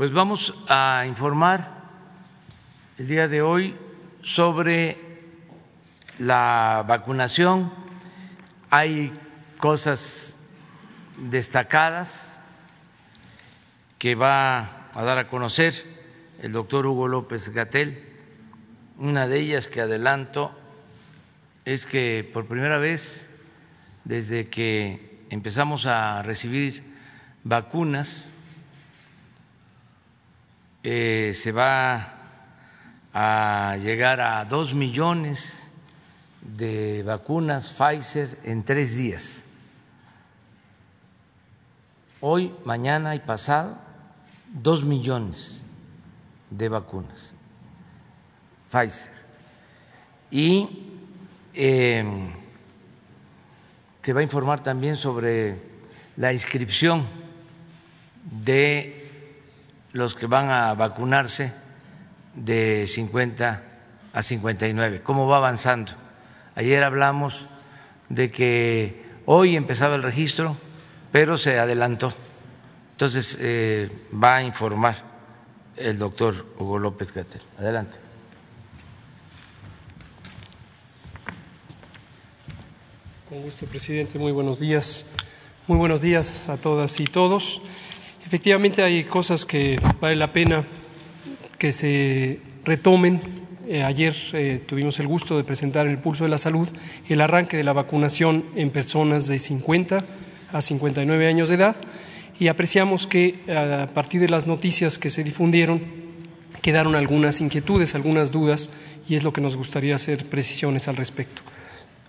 Pues vamos a informar el día de hoy sobre la vacunación. Hay cosas destacadas que va a dar a conocer el doctor Hugo López Gatel. Una de ellas que adelanto es que por primera vez desde que empezamos a recibir vacunas eh, se va a llegar a dos millones de vacunas Pfizer en tres días. Hoy, mañana y pasado, dos millones de vacunas Pfizer. Y eh, se va a informar también sobre la inscripción de los que van a vacunarse de 50 a 59, cómo va avanzando. Ayer hablamos de que hoy empezaba el registro, pero se adelantó. Entonces eh, va a informar el doctor Hugo López Gatel. Adelante. Con gusto, presidente. Muy buenos días. Muy buenos días a todas y todos. Efectivamente hay cosas que vale la pena que se retomen. Eh, ayer eh, tuvimos el gusto de presentar en el Pulso de la Salud el arranque de la vacunación en personas de 50 a 59 años de edad y apreciamos que a partir de las noticias que se difundieron quedaron algunas inquietudes, algunas dudas y es lo que nos gustaría hacer precisiones al respecto.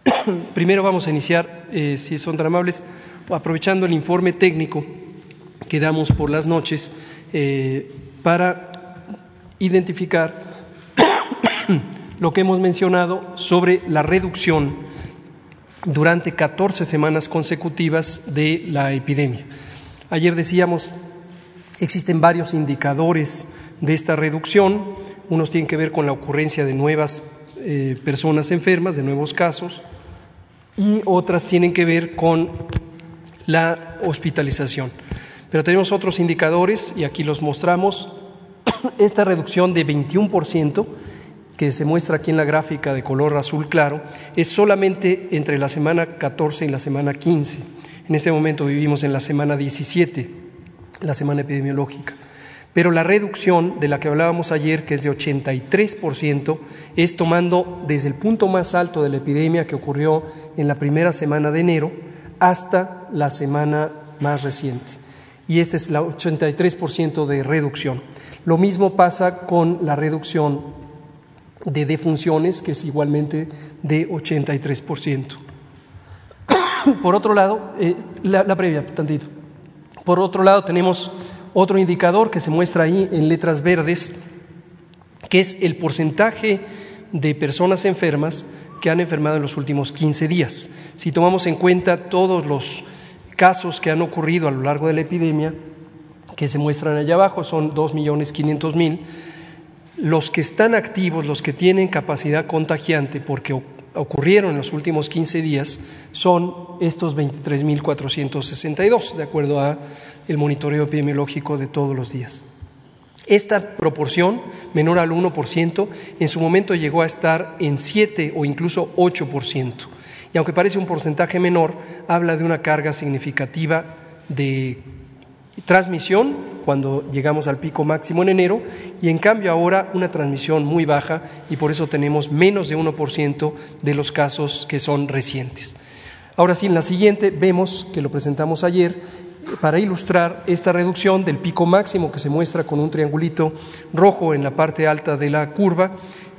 Primero vamos a iniciar, eh, si son tan amables, aprovechando el informe técnico que damos por las noches eh, para identificar lo que hemos mencionado sobre la reducción durante 14 semanas consecutivas de la epidemia. Ayer decíamos, existen varios indicadores de esta reducción, unos tienen que ver con la ocurrencia de nuevas eh, personas enfermas, de nuevos casos, y otras tienen que ver con la hospitalización. Pero tenemos otros indicadores y aquí los mostramos. Esta reducción de 21% que se muestra aquí en la gráfica de color azul claro es solamente entre la semana 14 y la semana 15. En este momento vivimos en la semana 17, la semana epidemiológica. Pero la reducción de la que hablábamos ayer, que es de 83%, es tomando desde el punto más alto de la epidemia que ocurrió en la primera semana de enero hasta la semana más reciente y este es el 83% de reducción. Lo mismo pasa con la reducción de defunciones, que es igualmente de 83%. Por otro lado, eh, la, la previa, tantito. Por otro lado, tenemos otro indicador que se muestra ahí en letras verdes, que es el porcentaje de personas enfermas que han enfermado en los últimos 15 días. Si tomamos en cuenta todos los casos que han ocurrido a lo largo de la epidemia, que se muestran allá abajo, son 2.500.000. Los que están activos, los que tienen capacidad contagiante, porque ocurrieron en los últimos 15 días, son estos 23.462, de acuerdo a el monitoreo epidemiológico de todos los días. Esta proporción, menor al 1%, en su momento llegó a estar en 7 o incluso 8% y aunque parece un porcentaje menor, habla de una carga significativa de transmisión cuando llegamos al pico máximo en enero y en cambio ahora una transmisión muy baja y por eso tenemos menos de 1% de los casos que son recientes. Ahora sí, en la siguiente vemos que lo presentamos ayer para ilustrar esta reducción del pico máximo que se muestra con un triangulito rojo en la parte alta de la curva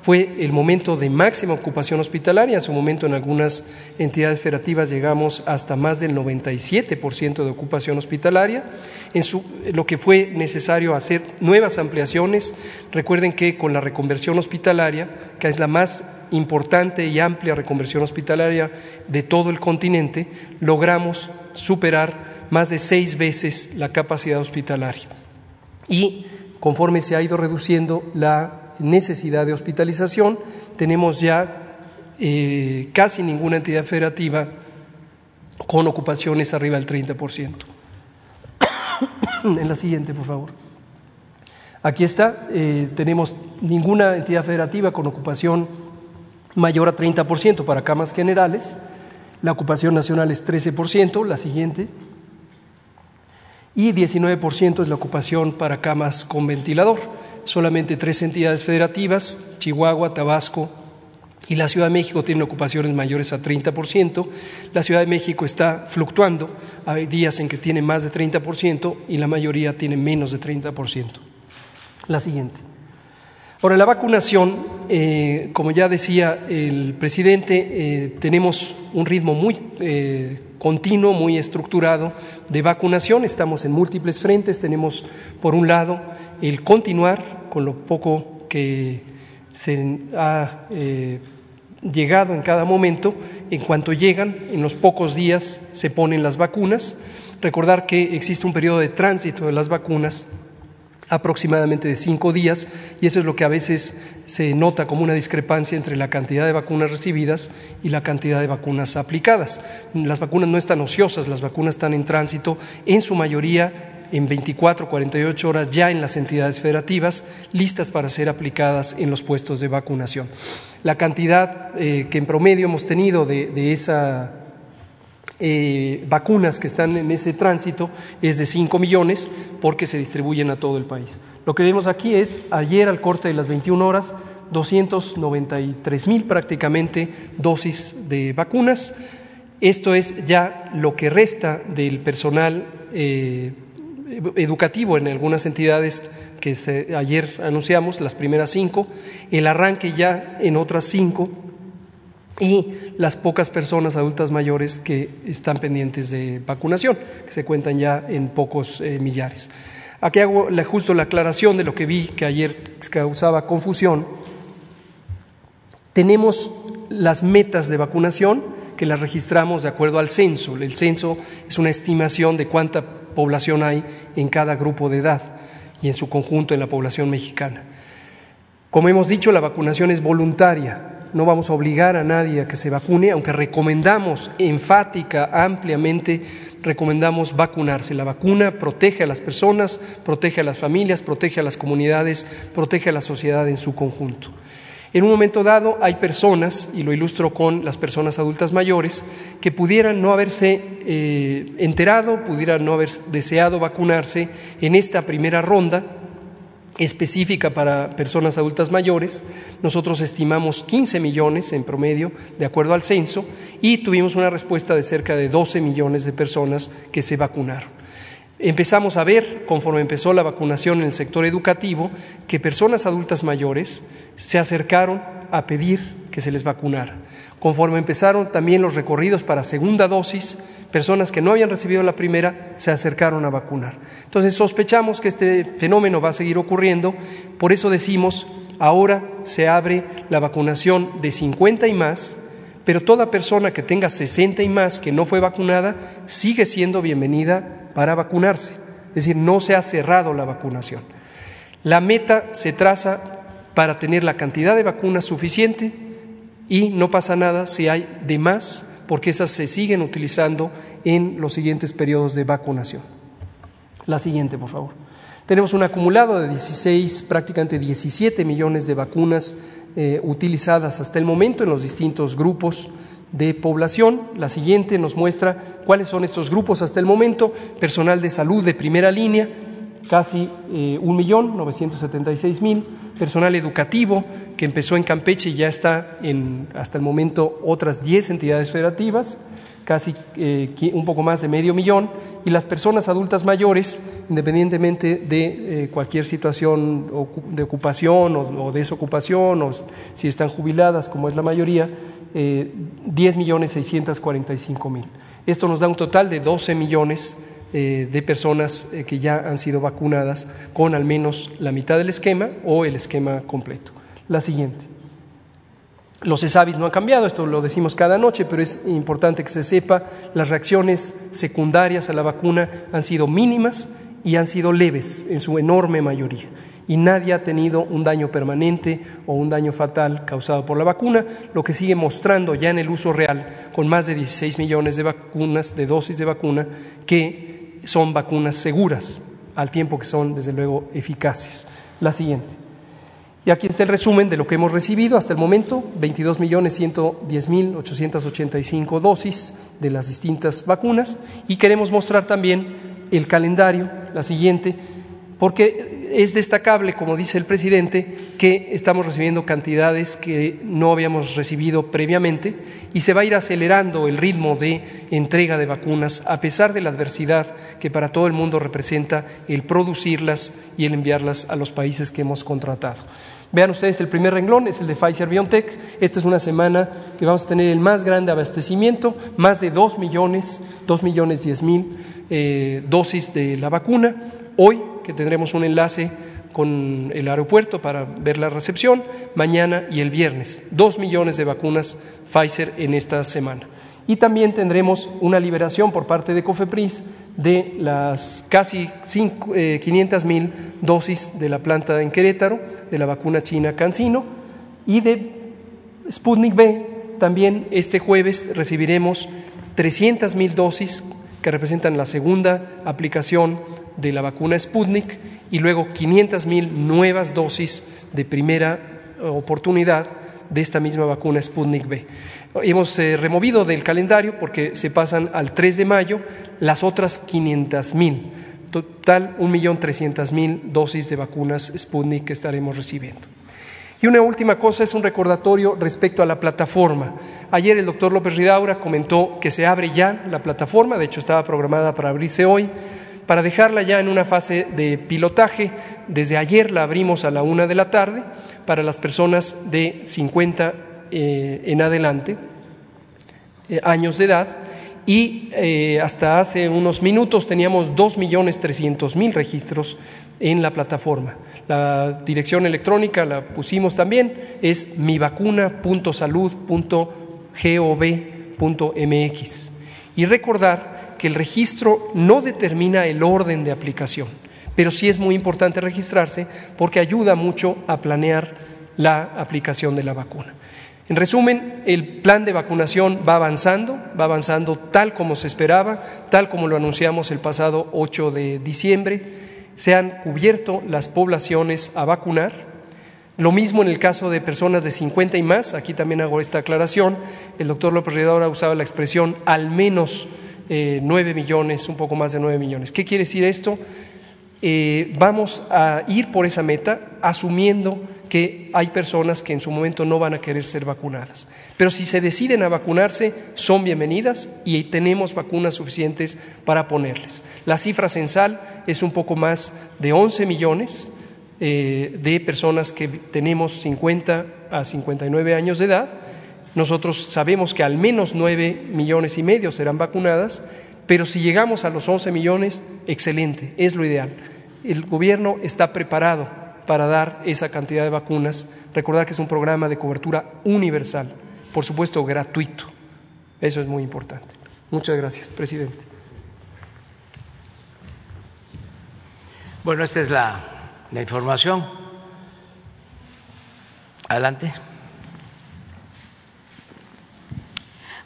fue el momento de máxima ocupación hospitalaria. En su momento en algunas entidades federativas llegamos hasta más del 97% de ocupación hospitalaria. En lo que fue necesario hacer nuevas ampliaciones, recuerden que con la reconversión hospitalaria, que es la más importante y amplia reconversión hospitalaria de todo el continente, logramos superar más de seis veces la capacidad hospitalaria. Y conforme se ha ido reduciendo la necesidad de hospitalización, tenemos ya eh, casi ninguna entidad federativa con ocupaciones arriba del 30%. en la siguiente, por favor. Aquí está, eh, tenemos ninguna entidad federativa con ocupación mayor a 30% para camas generales, la ocupación nacional es 13%, la siguiente, y 19% es la ocupación para camas con ventilador. Solamente tres entidades federativas, Chihuahua, Tabasco y la Ciudad de México tienen ocupaciones mayores a 30%. La Ciudad de México está fluctuando, hay días en que tiene más de 30% y la mayoría tiene menos de 30%. La siguiente. Ahora, la vacunación, eh, como ya decía el presidente, eh, tenemos un ritmo muy eh, continuo, muy estructurado de vacunación. Estamos en múltiples frentes. Tenemos, por un lado, el continuar con lo poco que se ha llegado en cada momento. En cuanto llegan, en los pocos días se ponen las vacunas. Recordar que existe un periodo de tránsito de las vacunas aproximadamente de cinco días y eso es lo que a veces se nota como una discrepancia entre la cantidad de vacunas recibidas y la cantidad de vacunas aplicadas. Las vacunas no están ociosas, las vacunas están en tránsito, en su mayoría en 24, 48 horas ya en las entidades federativas, listas para ser aplicadas en los puestos de vacunación. La cantidad eh, que en promedio hemos tenido de, de esa eh, vacunas que están en ese tránsito es de 5 millones porque se distribuyen a todo el país. Lo que vemos aquí es, ayer al corte de las 21 horas, 293 mil prácticamente dosis de vacunas. Esto es ya lo que resta del personal eh, educativo en algunas entidades que ayer anunciamos, las primeras cinco, el arranque ya en otras cinco y las pocas personas adultas mayores que están pendientes de vacunación, que se cuentan ya en pocos eh, millares. Aquí hago justo la aclaración de lo que vi que ayer causaba confusión. Tenemos las metas de vacunación que las registramos de acuerdo al censo. El censo es una estimación de cuánta población hay en cada grupo de edad y en su conjunto en la población mexicana. Como hemos dicho, la vacunación es voluntaria, no vamos a obligar a nadie a que se vacune, aunque recomendamos enfática, ampliamente, recomendamos vacunarse. La vacuna protege a las personas, protege a las familias, protege a las comunidades, protege a la sociedad en su conjunto. En un momento dado hay personas, y lo ilustro con las personas adultas mayores, que pudieran no haberse eh, enterado, pudieran no haber deseado vacunarse en esta primera ronda, específica para personas adultas mayores. Nosotros estimamos 15 millones en promedio, de acuerdo al censo, y tuvimos una respuesta de cerca de 12 millones de personas que se vacunaron. Empezamos a ver, conforme empezó la vacunación en el sector educativo, que personas adultas mayores se acercaron a pedir que se les vacunara. Conforme empezaron también los recorridos para segunda dosis, personas que no habían recibido la primera se acercaron a vacunar. Entonces sospechamos que este fenómeno va a seguir ocurriendo, por eso decimos, ahora se abre la vacunación de 50 y más, pero toda persona que tenga 60 y más que no fue vacunada sigue siendo bienvenida para vacunarse. Es decir, no se ha cerrado la vacunación. La meta se traza para tener la cantidad de vacunas suficiente y no pasa nada si hay de más, porque esas se siguen utilizando en los siguientes periodos de vacunación. La siguiente, por favor. Tenemos un acumulado de 16, prácticamente 17 millones de vacunas eh, utilizadas hasta el momento en los distintos grupos de población. La siguiente nos muestra cuáles son estos grupos hasta el momento. Personal de salud de primera línea, casi eh, un 976 mil personal educativo que empezó en Campeche y ya está en hasta el momento otras 10 entidades federativas, casi eh, un poco más de medio millón, y las personas adultas mayores, independientemente de eh, cualquier situación de ocupación o, desocupación, o si están jubiladas, como es la mayoría, eh, 10 millones 645 mil. Esto nos da un total de 12 millones eh, de personas eh, que ya han sido vacunadas con al menos la mitad del esquema o el esquema completo. La siguiente. Los ESAVIS no han cambiado, esto lo decimos cada noche, pero es importante que se sepa, las reacciones secundarias a la vacuna han sido mínimas y han sido leves en su enorme mayoría. Y nadie ha tenido un daño permanente o un daño fatal causado por la vacuna, lo que sigue mostrando ya en el uso real, con más de 16 millones de vacunas, de dosis de vacuna, que son vacunas seguras, al tiempo que son, desde luego, eficaces. la siguiente. Y aquí está el resumen de lo que hemos recibido hasta el momento, 22.110.885 dosis de las distintas vacunas y queremos mostrar también el calendario, la siguiente, porque es destacable, como dice el presidente, que estamos recibiendo cantidades que no habíamos recibido previamente y se va a ir acelerando el ritmo de entrega de vacunas a pesar de la adversidad que para todo el mundo representa el producirlas y el enviarlas a los países que hemos contratado. Vean ustedes, el primer renglón es el de Pfizer BioNTech. Esta es una semana que vamos a tener el más grande abastecimiento, más de dos millones, dos millones diez mil eh, dosis de la vacuna. Hoy que tendremos un enlace con el aeropuerto para ver la recepción, mañana y el viernes. Dos millones de vacunas Pfizer en esta semana. Y también tendremos una liberación por parte de COFEPRIS de las casi 500 eh, mil dosis de la planta en Querétaro, de la vacuna china Cancino, y de Sputnik B. También este jueves recibiremos 300 mil dosis que representan la segunda aplicación de la vacuna Sputnik y luego 500 mil nuevas dosis de primera oportunidad de esta misma vacuna Sputnik B. Hemos eh, removido del calendario porque se pasan al 3 de mayo las otras 500 mil. Total, 1.300.000 dosis de vacunas Sputnik que estaremos recibiendo. Y una última cosa es un recordatorio respecto a la plataforma. Ayer el doctor López Ridaura comentó que se abre ya la plataforma, de hecho estaba programada para abrirse hoy para dejarla ya en una fase de pilotaje. Desde ayer la abrimos a la una de la tarde para las personas de 50 eh, en adelante, eh, años de edad, y eh, hasta hace unos minutos teníamos 2.300.000 registros en la plataforma. La dirección electrónica la pusimos también, es mivacuna.salud.gov.mx. Y recordar que el registro no determina el orden de aplicación, pero sí es muy importante registrarse porque ayuda mucho a planear la aplicación de la vacuna. En resumen, el plan de vacunación va avanzando, va avanzando tal como se esperaba, tal como lo anunciamos el pasado 8 de diciembre. Se han cubierto las poblaciones a vacunar. Lo mismo en el caso de personas de 50 y más, aquí también hago esta aclaración. El doctor López Redora usaba la expresión al menos eh, nueve millones, un poco más de nueve millones. ¿Qué quiere decir esto? Eh, vamos a ir por esa meta asumiendo que hay personas que en su momento no van a querer ser vacunadas. Pero si se deciden a vacunarse, son bienvenidas y tenemos vacunas suficientes para ponerles. La cifra censal es un poco más de 11 millones eh, de personas que tenemos 50 a 59 años de edad nosotros sabemos que al menos nueve millones y medio serán vacunadas, pero si llegamos a los 11 millones, excelente, es lo ideal. El gobierno está preparado para dar esa cantidad de vacunas. Recordar que es un programa de cobertura universal, por supuesto gratuito. Eso es muy importante. Muchas gracias, presidente. Bueno, esta es la, la información. Adelante.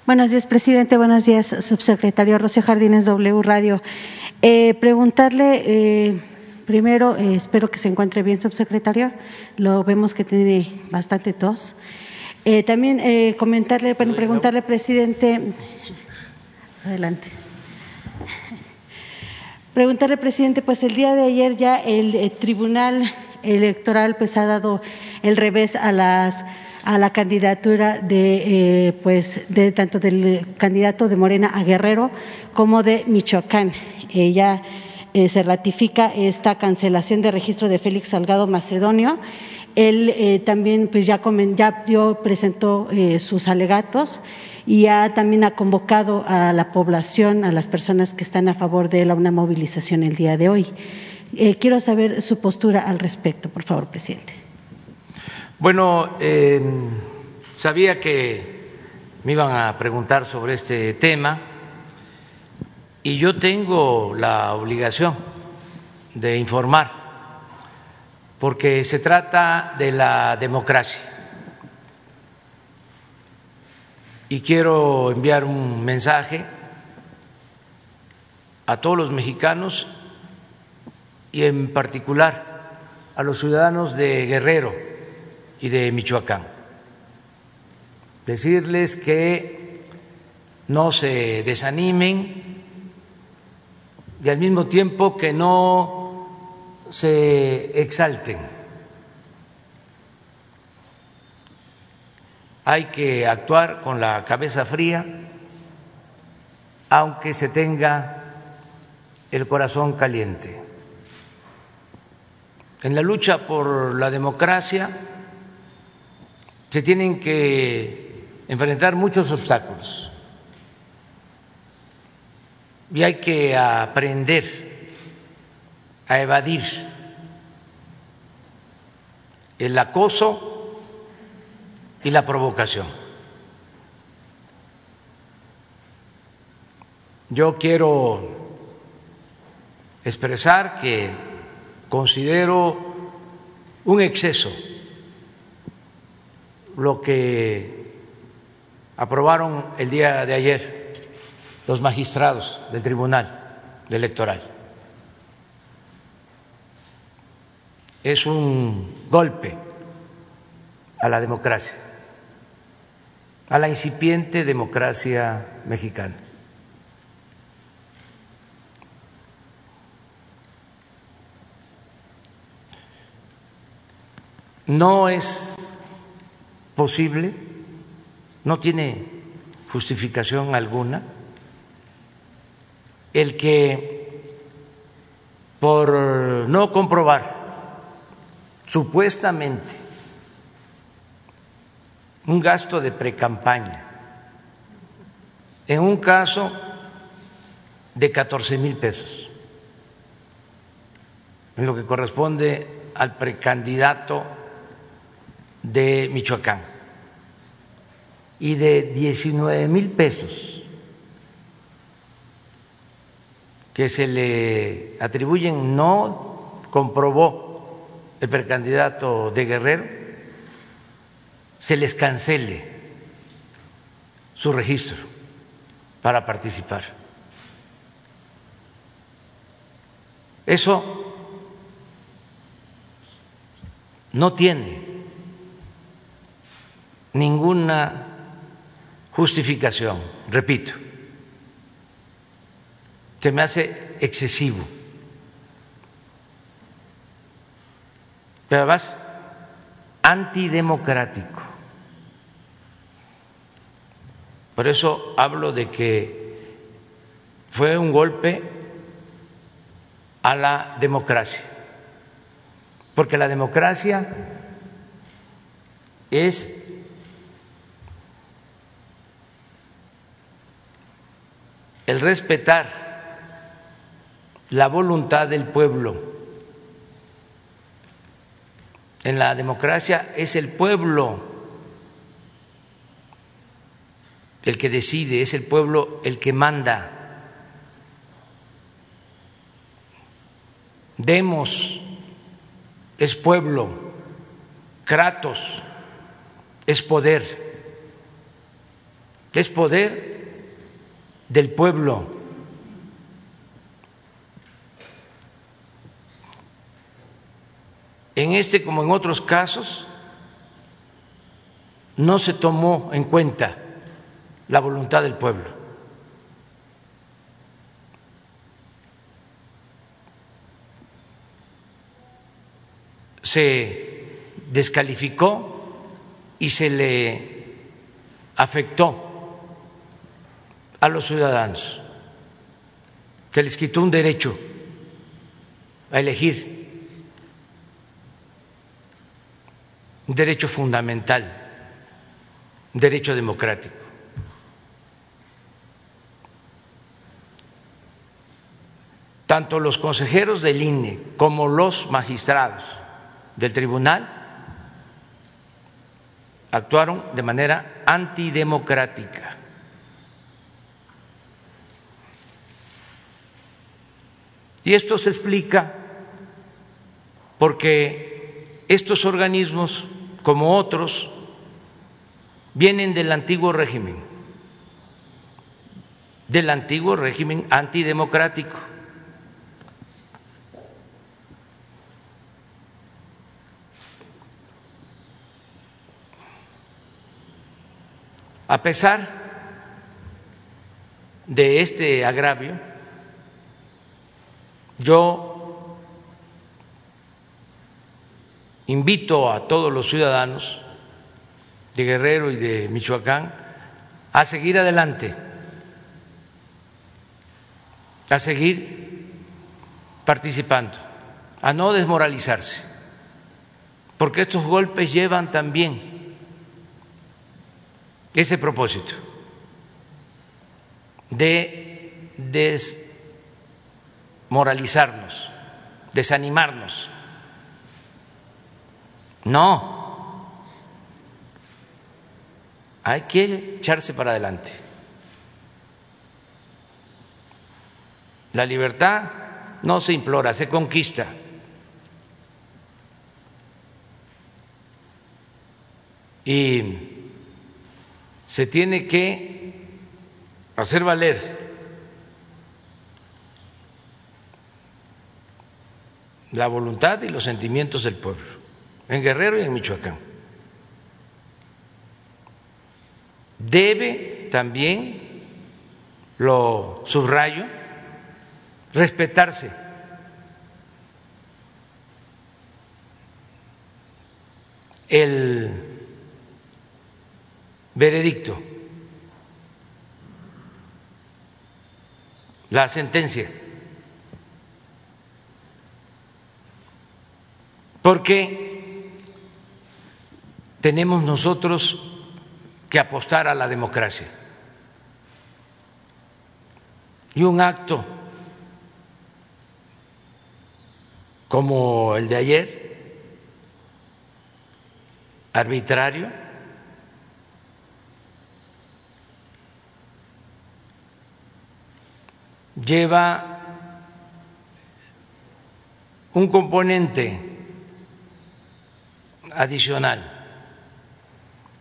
Buenos días, presidente. Buenos días, subsecretario Rocío Jardines, W Radio. Eh, preguntarle, eh, primero, eh, espero que se encuentre bien, subsecretario. Lo vemos que tiene bastante tos. también comentarle, bueno, preguntarle, presidente. Adelante. Preguntarle, presidente, pues el día de ayer ya el Tribunal Electoral pues ha dado el revés a las a la candidatura de, eh, pues, de tanto del candidato de Morena a Guerrero como de Michoacán. ya eh, se ratifica esta cancelación de registro de Félix Salgado Macedonio. Él eh, también pues ya, ya dio, presentó sus alegatos y ya también ha convocado a la población, a las personas que están a favor de la, una movilización el día de hoy. quiero saber su postura al respecto, por favor, presidente. Bueno, sabía que me iban a preguntar sobre este tema y yo tengo la obligación de informar porque se trata de la democracia. Y quiero enviar un mensaje a todos los mexicanos y en particular a los ciudadanos de Guerrero y de Michoacán. Decirles que no se desanimen y al mismo tiempo que no se exalten. Hay que actuar con la cabeza fría, aunque se tenga el corazón caliente. En la lucha por la democracia se tienen que enfrentar muchos obstáculos y hay que aprender a evadir el acoso y la provocación. Yo quiero expresar que considero un exceso lo que aprobaron el día de ayer los magistrados del Tribunal Electoral. Es un golpe a la democracia, a la incipiente democracia mexicana. No es posible, no tiene justificación alguna el que por no comprobar supuestamente un gasto de precampaña en un caso de 14 mil pesos, en lo que corresponde al precandidato de Michoacán y de 19 mil pesos que se le atribuyen no comprobó el precandidato de Guerrero, se les cancele su registro para participar. Eso no tiene ninguna justificación, repito, se me hace excesivo. Pero además, antidemocrático. Por eso hablo de que fue un golpe a la democracia, porque la democracia es el respetar la voluntad del pueblo. En la democracia es el pueblo el que decide, es el pueblo el que manda. Demos es pueblo, Kratos es poder, es poder del pueblo. En este como en otros casos no se tomó en cuenta la voluntad del pueblo. Se descalificó y se le afectó a los ciudadanos. Se les quitó un derecho a elegir, un derecho fundamental, un derecho democrático. Tanto los consejeros del INE como los magistrados del tribunal actuaron de manera antidemocrática. Y esto se explica porque estos organismos, como otros, vienen del antiguo régimen, del antiguo régimen antidemocrático. A pesar de este agravio, yo invito a todos los ciudadanos de Guerrero y de Michoacán a seguir adelante, a seguir participando, a no desmoralizarse, porque estos golpes llevan también ese propósito de desmoralizarnos, desanimarnos. No, hay que echarse para adelante. La libertad no se implora, se conquista. Y se tiene que hacer valer la voluntad y los sentimientos del pueblo, en Guerrero y en Michoacán. debe también, lo subrayo, respetarse. el veredicto, la sentencia, porque tenemos nosotros que apostar a la democracia. Y un acto como el de ayer, arbitrario, lleva un componente adicional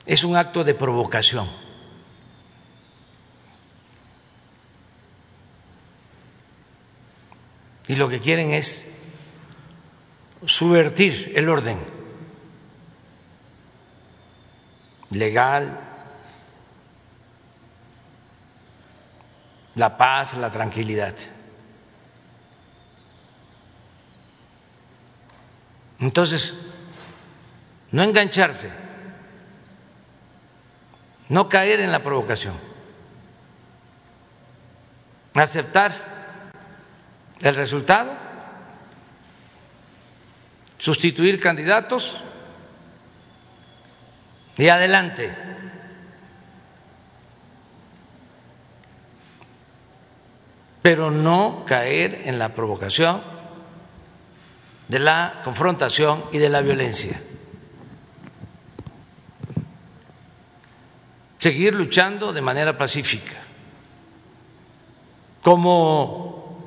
es un acto de provocación. Y lo que quieren es subvertir el orden legal, la paz, la tranquilidad. Entonces, no engancharse no caer en la provocación, aceptar el resultado, sustituir candidatos y adelante. Pero no caer en la provocación de la confrontación y de la violencia. Seguir luchando de manera pacífica. Como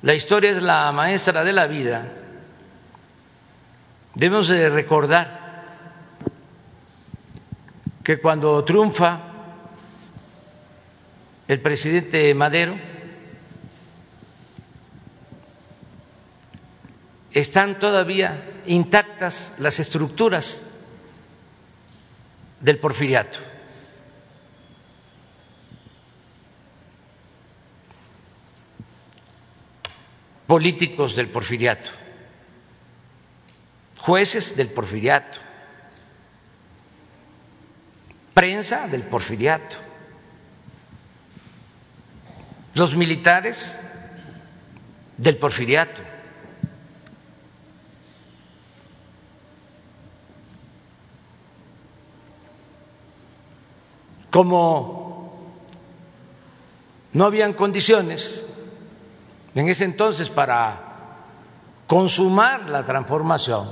la historia es la maestra de la vida, debemos de recordar que cuando triunfa el presidente Madero, están todavía intactas las estructuras del porfiriato. Políticos del porfiriato, jueces del porfiriato, prensa del porfiriato, los militares del porfiriato. Como no habían condiciones en ese entonces para consumar la transformación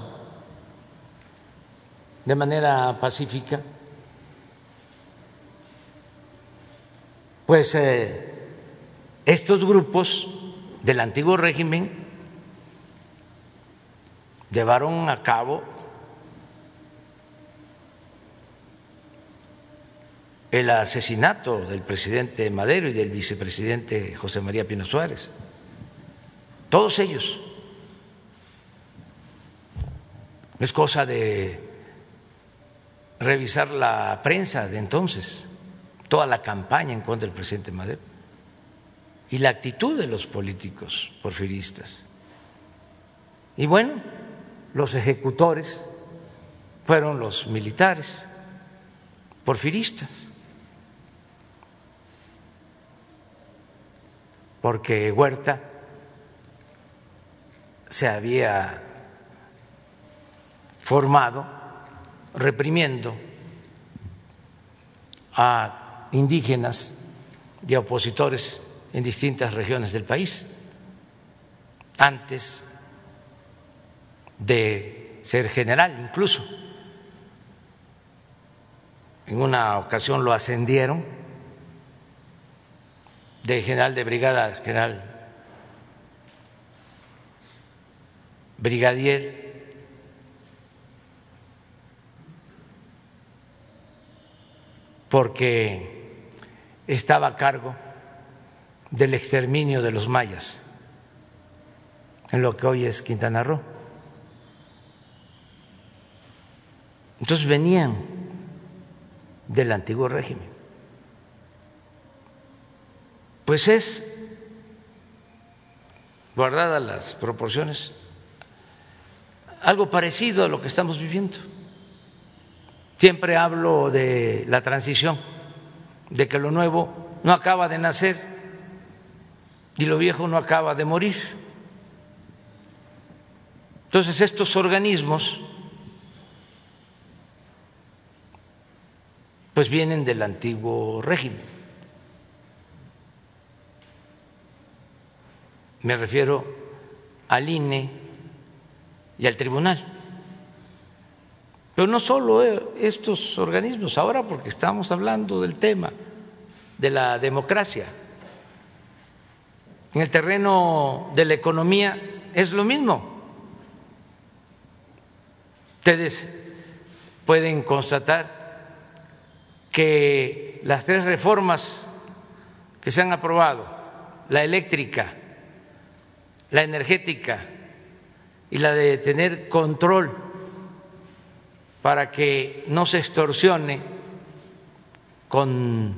de manera pacífica, pues eh, estos grupos del antiguo régimen llevaron a cabo el asesinato del presidente Madero y del vicepresidente José María Pino Suárez todos ellos. Es cosa de revisar la prensa de entonces, toda la campaña en contra del presidente Madero y la actitud de los políticos porfiristas. Y bueno, los ejecutores fueron los militares porfiristas, porque Huerta se había formado reprimiendo a indígenas y opositores en distintas regiones del país antes de ser general incluso. En una ocasión lo ascendieron de general de brigada general brigadier porque estaba a cargo del exterminio de los mayas en lo que hoy es Quintana Roo. Entonces venían del antiguo régimen. Pues es, guardadas las proporciones, algo parecido a lo que estamos viviendo. Siempre hablo de la transición, de que lo nuevo no acaba de nacer y lo viejo no acaba de morir. Entonces estos organismos pues vienen del antiguo régimen. Me refiero al INE y al tribunal. Pero no solo eh, estos organismos, ahora porque estamos hablando del tema de la democracia. En el terreno de la economía es lo mismo. Ustedes pueden constatar que las tres reformas que se han aprobado, la eléctrica, la energética y la de tener control para que no se extorsione con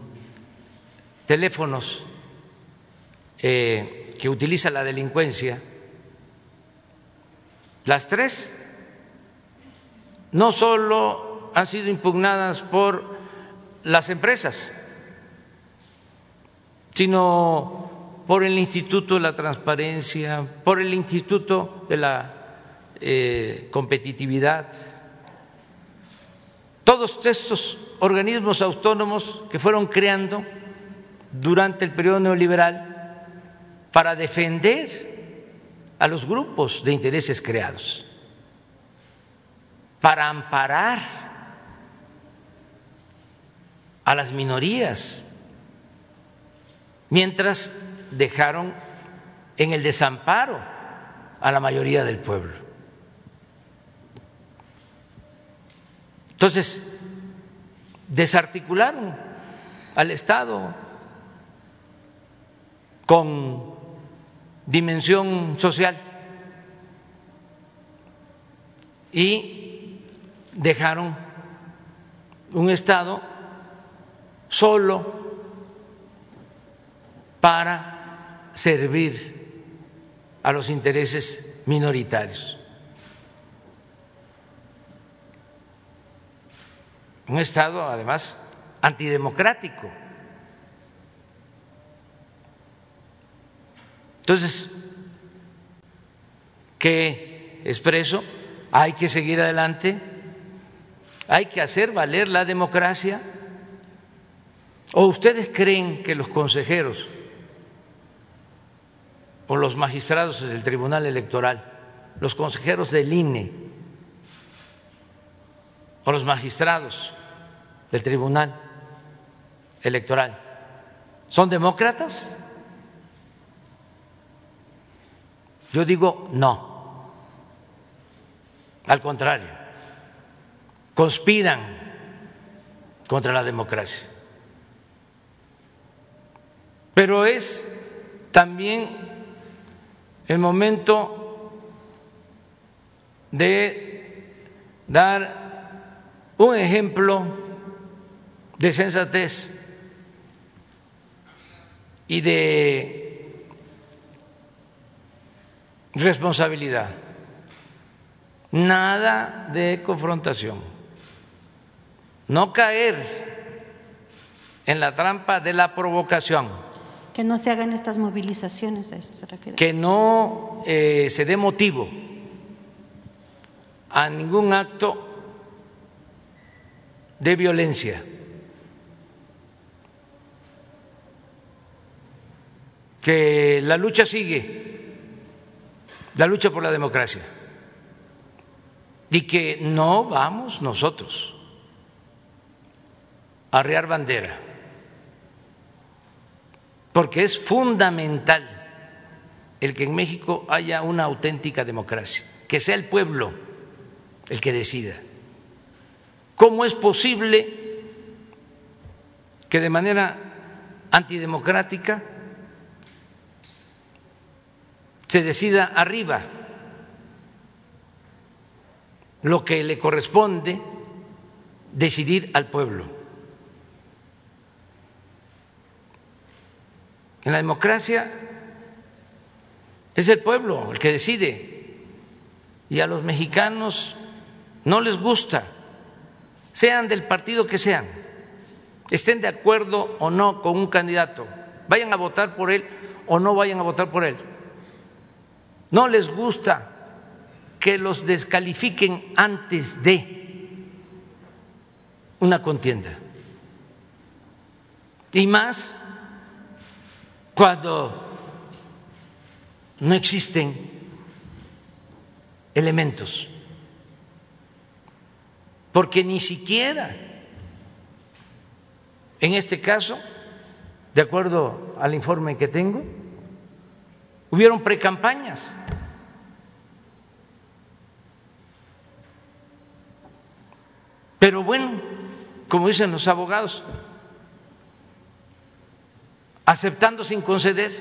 teléfonos eh, que utiliza la delincuencia, las tres no solo han sido impugnadas por las empresas, sino por el Instituto de la Transparencia, por el Instituto de la eh, Competitividad, todos estos organismos autónomos que fueron creando durante el periodo neoliberal para defender a los grupos de intereses creados, para amparar a las minorías, mientras dejaron en el desamparo a la mayoría del pueblo. Entonces, desarticularon al Estado con dimensión social y dejaron un Estado solo para servir a los intereses minoritarios. Un Estado, además, antidemocrático. Entonces, ¿qué expreso? Hay que seguir adelante, hay que hacer valer la democracia ¿O ustedes creen que los consejeros o los magistrados del Tribunal Electoral, los consejeros del INE o los magistrados del Tribunal Electoral son demócratas? Yo digo no. Al contrario, conspiran contra la democracia pero es también el momento de dar un ejemplo de sensatez y de responsabilidad. Nada de confrontación. No caer en la trampa de la provocación. Que no se hagan estas movilizaciones, a eso se refiere. Que no eh, se dé motivo a ningún acto de violencia. Que la lucha sigue, la lucha por la democracia, y que no vamos nosotros a arriar bandera, porque es fundamental el que en México haya una auténtica democracia, que sea el pueblo el que decida. ¿Cómo es posible que de manera antidemocrática se decida arriba lo que le corresponde decidir al pueblo? En la democracia es el pueblo el que decide y a los mexicanos no les gusta sean del partido que sean, estén de acuerdo o no con un candidato, vayan a votar por él o no vayan a votar por él. No les gusta que los descalifiquen antes de una contienda. Y más cuando no existen elementos porque ni siquiera, en este caso, de acuerdo al informe que tengo, hubieron precampañas. Pero bueno, como dicen los abogados, aceptando sin conceder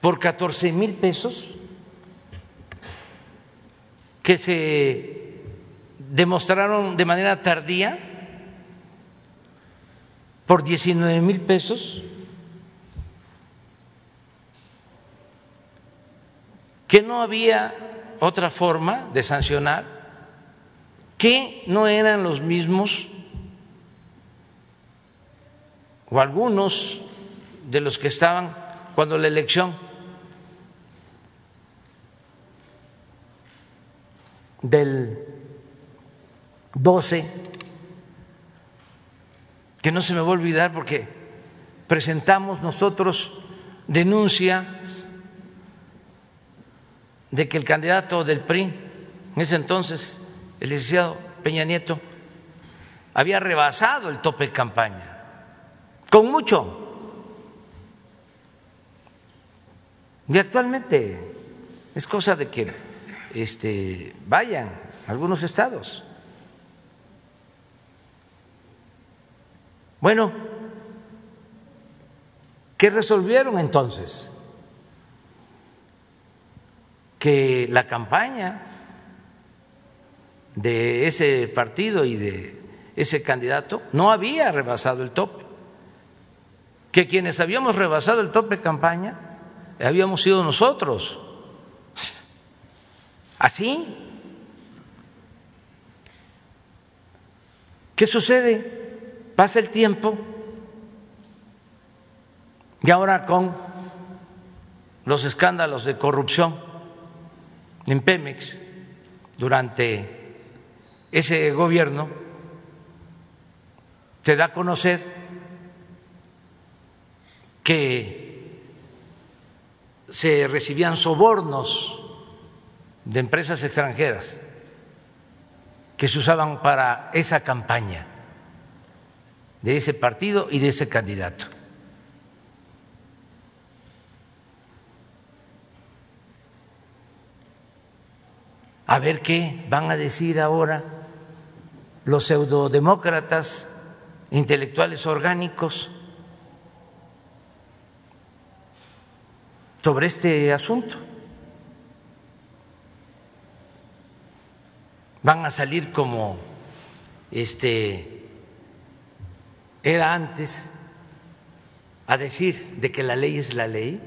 por 14 mil pesos que se demostraron de manera tardía por 19 mil pesos, que no había otra forma de sancionar, que no eran los mismos o algunos de los que estaban cuando la elección. Del 12, que no se me va a olvidar porque presentamos nosotros denuncias de que el candidato del PRI, en ese entonces, el licenciado Peña Nieto, había rebasado el tope de campaña, con mucho. Y actualmente es cosa de que este, vayan algunos estados. Bueno, ¿qué resolvieron entonces? Que la campaña de ese partido y de ese candidato no había rebasado el tope, que quienes habíamos rebasado el tope de campaña habíamos sido nosotros Así. ¿Qué sucede? Pasa el tiempo y ahora con los escándalos de corrupción en Pemex durante ese gobierno, te da a conocer que se recibían sobornos de empresas extranjeras que se usaban para esa campaña de ese partido y de ese candidato. A ver qué van a decir ahora los pseudodemócratas intelectuales orgánicos sobre este asunto. van a salir como este era antes a decir de que la ley es la ley.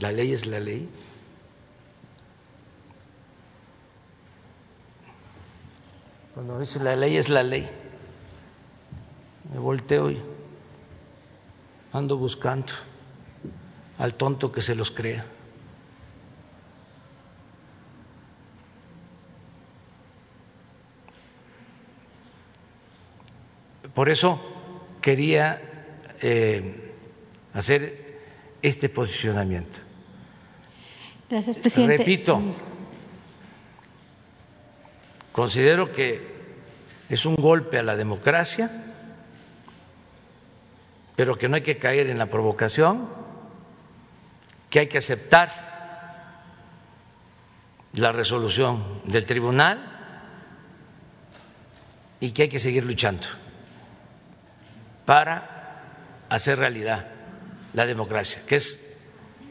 La ley es la ley. Cuando dice la ley es la ley, me volteo y ando buscando al tonto que se los crea. Por eso quería eh, hacer este posicionamiento. Gracias, presidente. Repito, considero que es un golpe a la democracia, pero que no hay que caer en la provocación, que hay que aceptar la resolución del tribunal y que hay que seguir luchando para hacer realidad la democracia, que es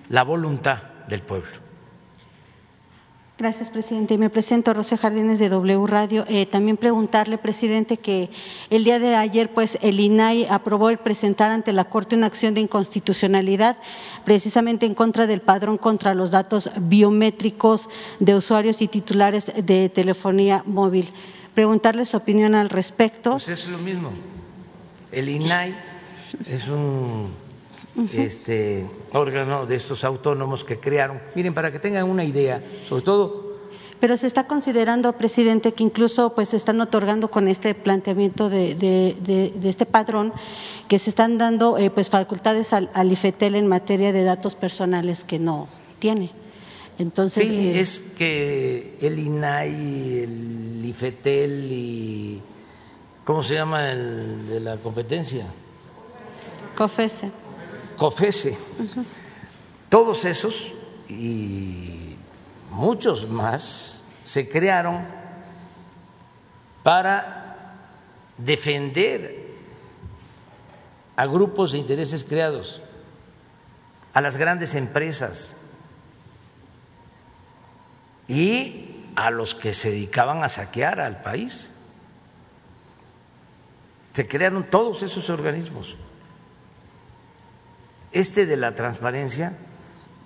la voluntad del pueblo. Gracias, presidente. Me presento Rocío Jardines de W Radio. Eh, también preguntarle, presidente, que el día de ayer, pues, el INAI aprobó el presentar ante la Corte una acción de inconstitucionalidad, precisamente en contra del padrón contra los datos biométricos de usuarios y titulares de telefonía móvil. Preguntarle su opinión al respecto. Pues es lo mismo. El INAI es un este, órgano de estos autónomos que crearon. Miren, para que tengan una idea, sobre todo pero se está considerando, presidente, que incluso pues se están otorgando con este planteamiento de, de, de, este padrón que se están dando eh, pues facultades al, al, IFETEL en materia de datos personales que no tiene. Entonces, sí, eh, es que el INAI, el IFETEL y ¿cómo se llama el de la competencia? COFESE. COFESE. Todos esos y muchos más se crearon para defender a grupos de intereses creados, a las grandes empresas y a los que se dedicaban a saquear al país. Se crearon todos esos organismos. Este de la transparencia,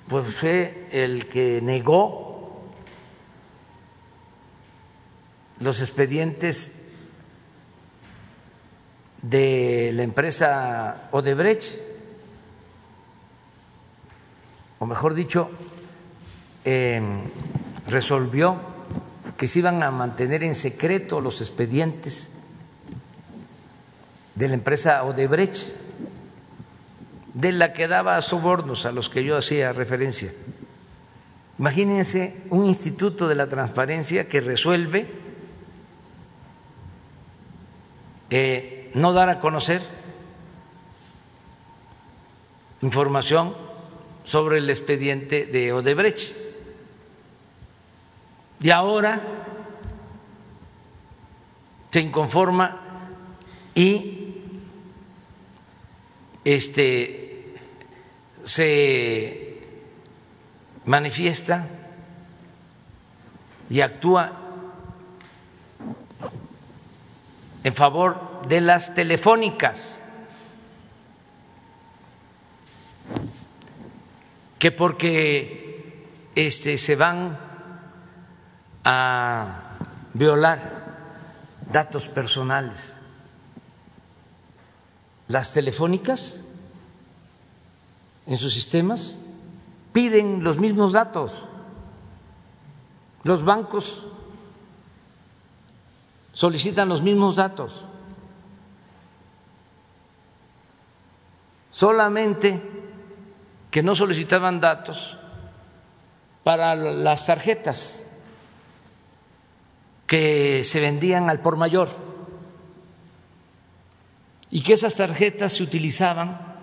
pues fue el que negó los expedientes de la empresa Odebrecht, o mejor dicho, eh, resolvió que se iban a mantener en secreto los expedientes de la empresa Odebrecht, de la que daba sobornos a los que yo hacía referencia. Imagínense un instituto de la transparencia que resuelve eh, no dar a conocer información sobre el expediente de Odebrecht. Y ahora se inconforma y este se manifiesta y actúa en favor de las telefónicas, que porque este, se van a violar datos personales. Las telefónicas en sus sistemas piden los mismos datos. Los bancos solicitan los mismos datos. Solamente que no solicitaban datos para las tarjetas que se vendían al por mayor y que esas tarjetas se utilizaban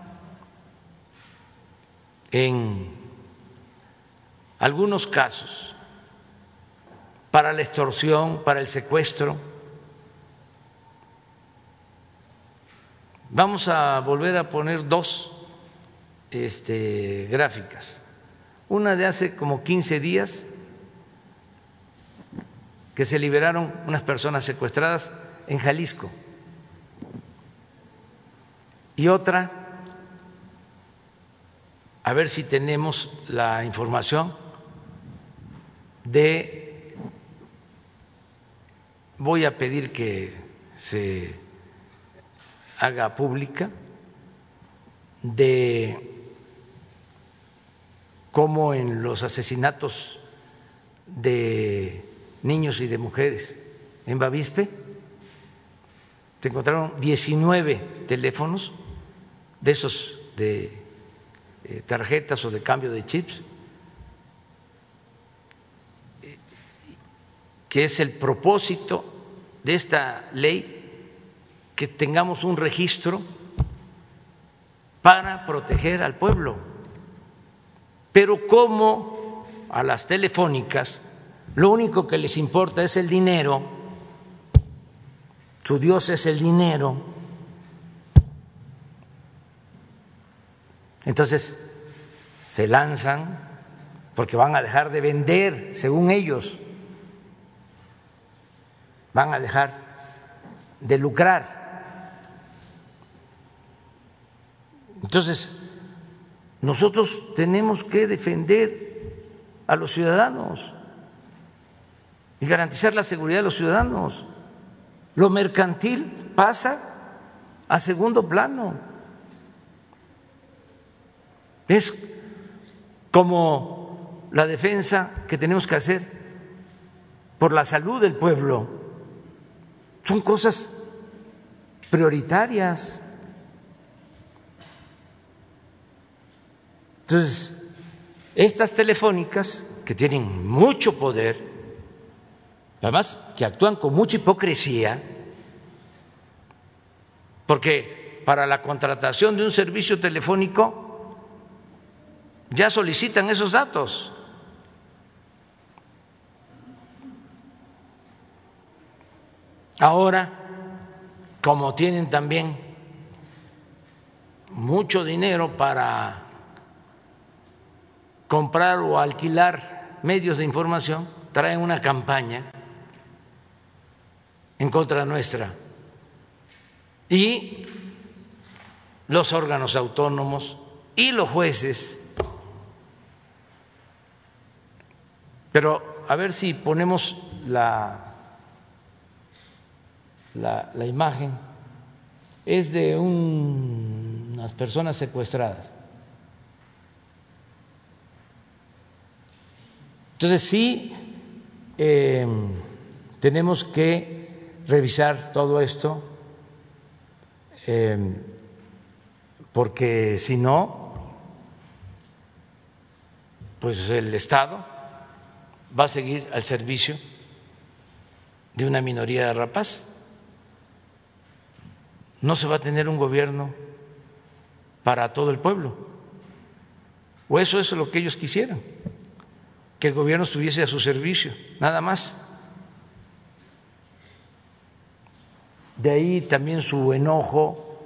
en algunos casos para la extorsión, para el secuestro. Vamos a volver a poner dos este, gráficas. Una de hace como 15 días que se liberaron unas personas secuestradas en Jalisco. Y otra, a ver si tenemos la información de, voy a pedir que se haga pública, de cómo en los asesinatos de niños y de mujeres en Bavispe se encontraron 19 teléfonos de esos de tarjetas o de cambio de chips, que es el propósito de esta ley, que tengamos un registro para proteger al pueblo. Pero como a las telefónicas lo único que les importa es el dinero, su Dios es el dinero, entonces se lanzan porque van a dejar de vender, según ellos, van a dejar de lucrar. Entonces, nosotros tenemos que defender a los ciudadanos y garantizar la seguridad de los ciudadanos. Lo mercantil pasa a segundo plano. Es como la defensa que tenemos que hacer por la salud del pueblo. Son cosas prioritarias. Entonces, estas telefónicas, que tienen mucho poder, además que actúan con mucha hipocresía, porque para la contratación de un servicio telefónico ya solicitan esos datos. Ahora, como tienen también mucho dinero para comprar o alquilar medios de información, traen una campaña en contra nuestra. Y los órganos autónomos y los jueces. Pero a ver si ponemos la, la, imagen. Es de unas personas secuestradas. Entonces sí eh, tenemos que revisar todo esto eh, porque si no, pues el Estado va a seguir al servicio de una minoría de rapaz. No se va a tener un gobierno para todo el pueblo. O eso es lo que ellos quisieran que el gobierno estuviese a su servicio, nada más. De ahí también su enojo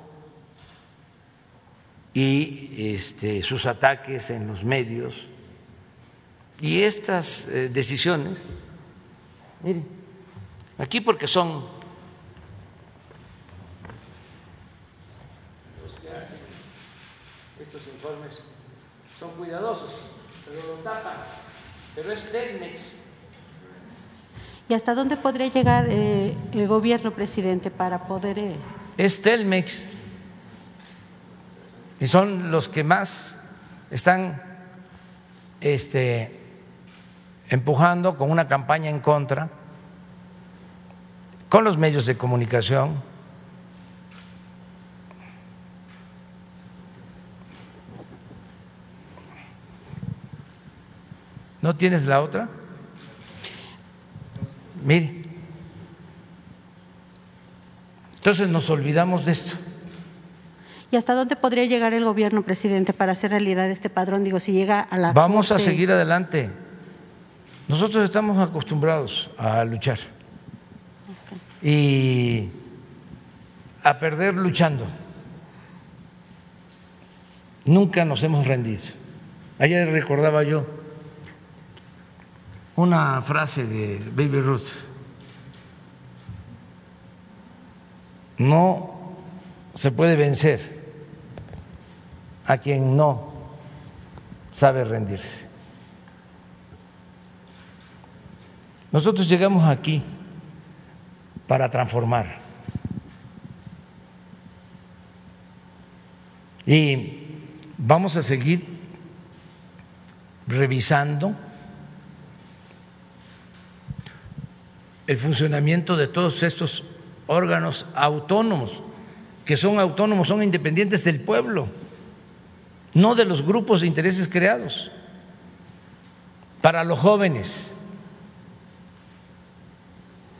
y este, sus ataques en los medios. Y estas eh, decisiones, miren, aquí porque son los que hacen estos informes, son cuidadosos, pero lo tapan pero es Telmex. ¿Y hasta dónde podría llegar eh, el gobierno, presidente, para poder... Eh? Es Telmex. Y son los que más están este, empujando con una campaña en contra, con los medios de comunicación. ¿No tienes la otra? Mire. Entonces nos olvidamos de esto. ¿Y hasta dónde podría llegar el gobierno, presidente, para hacer realidad este padrón? Digo, si llega a la. Vamos a seguir adelante. Nosotros estamos acostumbrados a luchar y a perder luchando. Nunca nos hemos rendido. Ayer recordaba yo una frase de Baby Ruth. No se puede vencer a quien no sabe rendirse. Nosotros llegamos aquí para transformar. Y vamos a seguir revisando el funcionamiento de todos estos órganos autónomos, que son autónomos, son independientes del pueblo, no de los grupos de intereses creados. Para los jóvenes,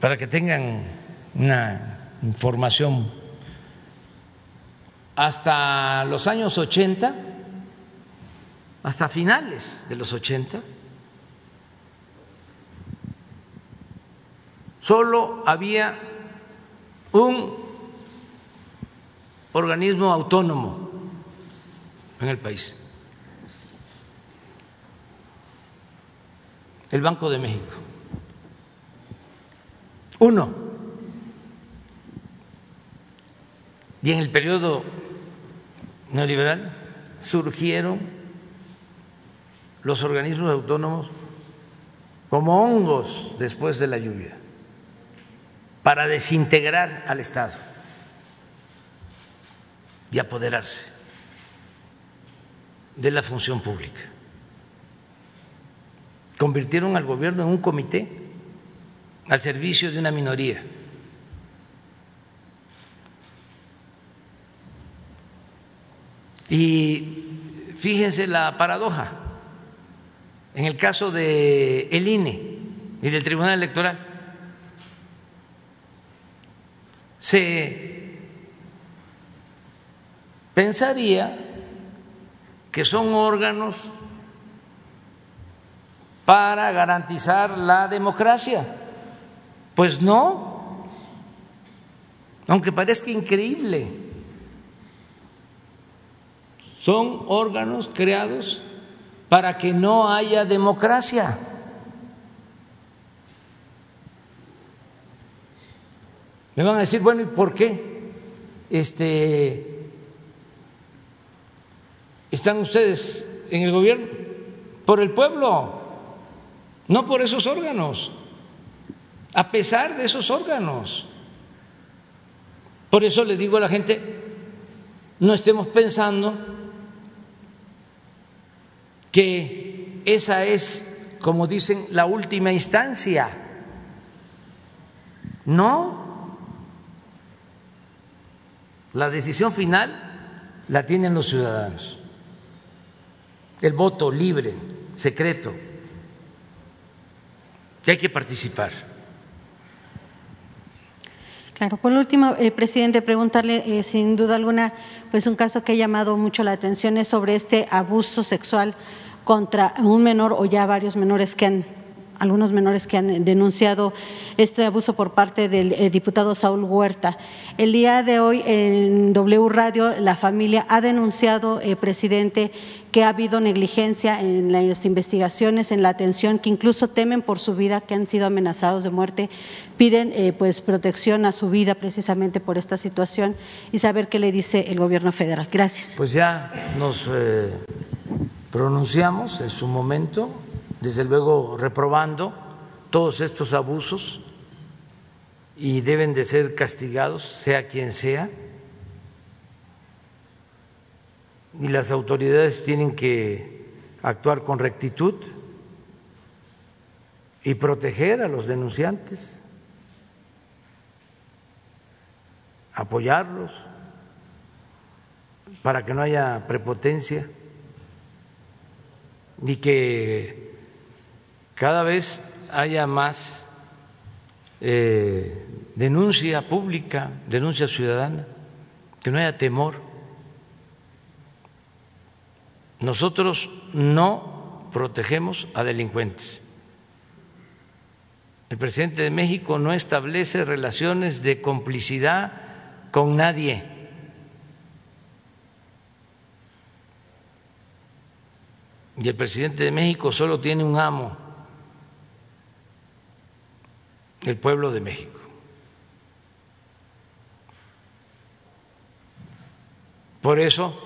para que tengan una información. Hasta los años 80, hasta finales de los 80, solo había un organismo autónomo en el país, el Banco de México. Uno. Y en el periodo neoliberal surgieron los organismos autónomos como hongos después de la lluvia para desintegrar al Estado y apoderarse de la función pública. Convirtieron al gobierno en un comité al servicio de una minoría. Y fíjense la paradoja. En el caso de el INE y del Tribunal Electoral se pensaría que son órganos para garantizar la democracia. Pues no, aunque parezca increíble, son órganos creados para que no haya democracia. Me van a decir, bueno, ¿y por qué este, están ustedes en el gobierno? Por el pueblo, no por esos órganos a pesar de esos órganos. Por eso le digo a la gente, no estemos pensando que esa es, como dicen, la última instancia. No. La decisión final la tienen los ciudadanos. El voto libre, secreto, que hay que participar. Claro, por último, eh, presidente, preguntarle, eh, sin duda alguna, pues un caso que ha llamado mucho la atención es sobre este abuso sexual contra un menor o ya varios menores que han algunos menores que han denunciado este abuso por parte del eh, diputado Saúl Huerta. El día de hoy en W Radio la familia ha denunciado, eh, presidente, que ha habido negligencia en las investigaciones, en la atención, que incluso temen por su vida, que han sido amenazados de muerte, piden eh, pues protección a su vida precisamente por esta situación y saber qué le dice el gobierno federal. Gracias. Pues ya nos pronunciamos en su momento desde luego reprobando todos estos abusos y deben de ser castigados, sea quien sea, y las autoridades tienen que actuar con rectitud y proteger a los denunciantes, apoyarlos para que no haya prepotencia y que cada vez haya más eh, denuncia pública, denuncia ciudadana, que no haya temor. Nosotros no protegemos a delincuentes. El presidente de México no establece relaciones de complicidad con nadie. Y el presidente de México solo tiene un amo, el pueblo de México. Por eso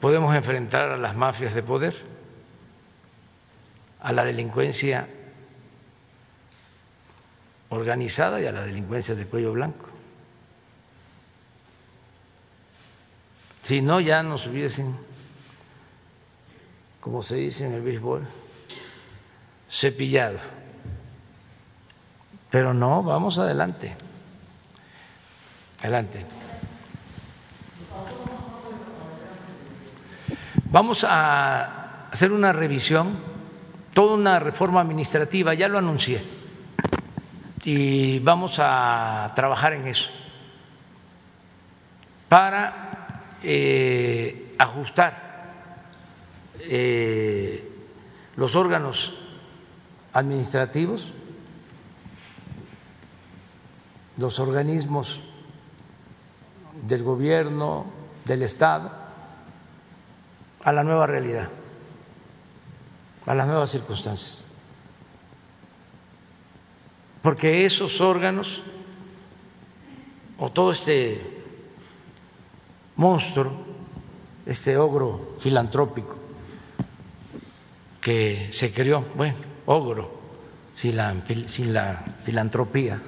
podemos enfrentar a las mafias de poder, a la delincuencia organizada y a la delincuencia de cuello blanco. Si no, ya nos hubiesen, como se dice en el béisbol, cepillado. Pero no, vamos adelante. Adelante. Vamos a hacer una revisión, toda una reforma administrativa, ya lo anuncié, y vamos a trabajar en eso para eh, ajustar eh, los órganos administrativos, los organismos del gobierno, del Estado, a la nueva realidad, a las nuevas circunstancias. Porque esos órganos o todo este monstruo, este ogro filantrópico que se creó, bueno, ogro, sin la, sin la filantropía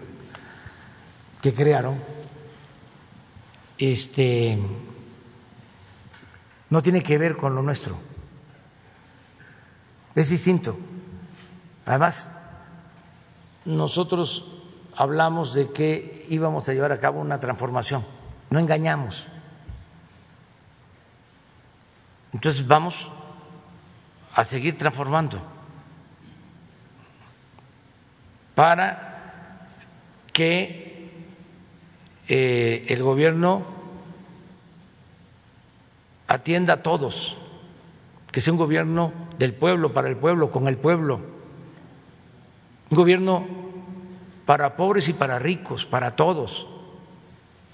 que crearon, este no tiene que ver con lo nuestro. Es distinto. Además, nosotros hablamos de que íbamos a llevar a cabo una transformación, no engañamos. Entonces vamos a seguir transformando para que eh, el gobierno atienda a todos, que sea un gobierno del pueblo, para el pueblo, con el pueblo, un gobierno para pobres y para ricos, para todos,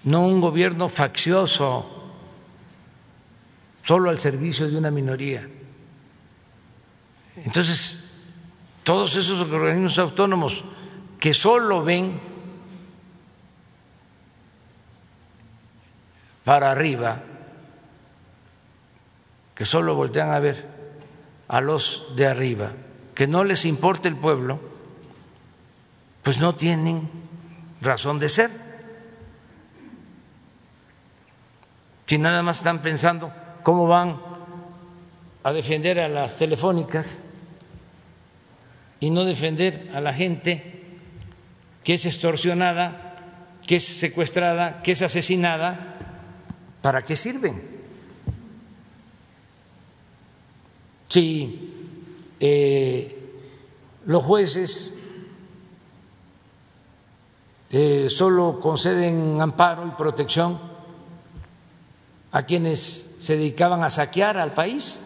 no un gobierno faccioso, solo al servicio de una minoría. Entonces, todos esos organismos autónomos que solo ven para arriba, que solo voltean a ver a los de arriba, que no les importa el pueblo, pues no tienen razón de ser. Si nada más están pensando cómo van a defender a las telefónicas y no defender a la gente que es extorsionada, que es secuestrada, que es asesinada, ¿para qué sirven? si eh, los jueces eh, solo conceden amparo y protección a quienes se dedicaban a saquear al país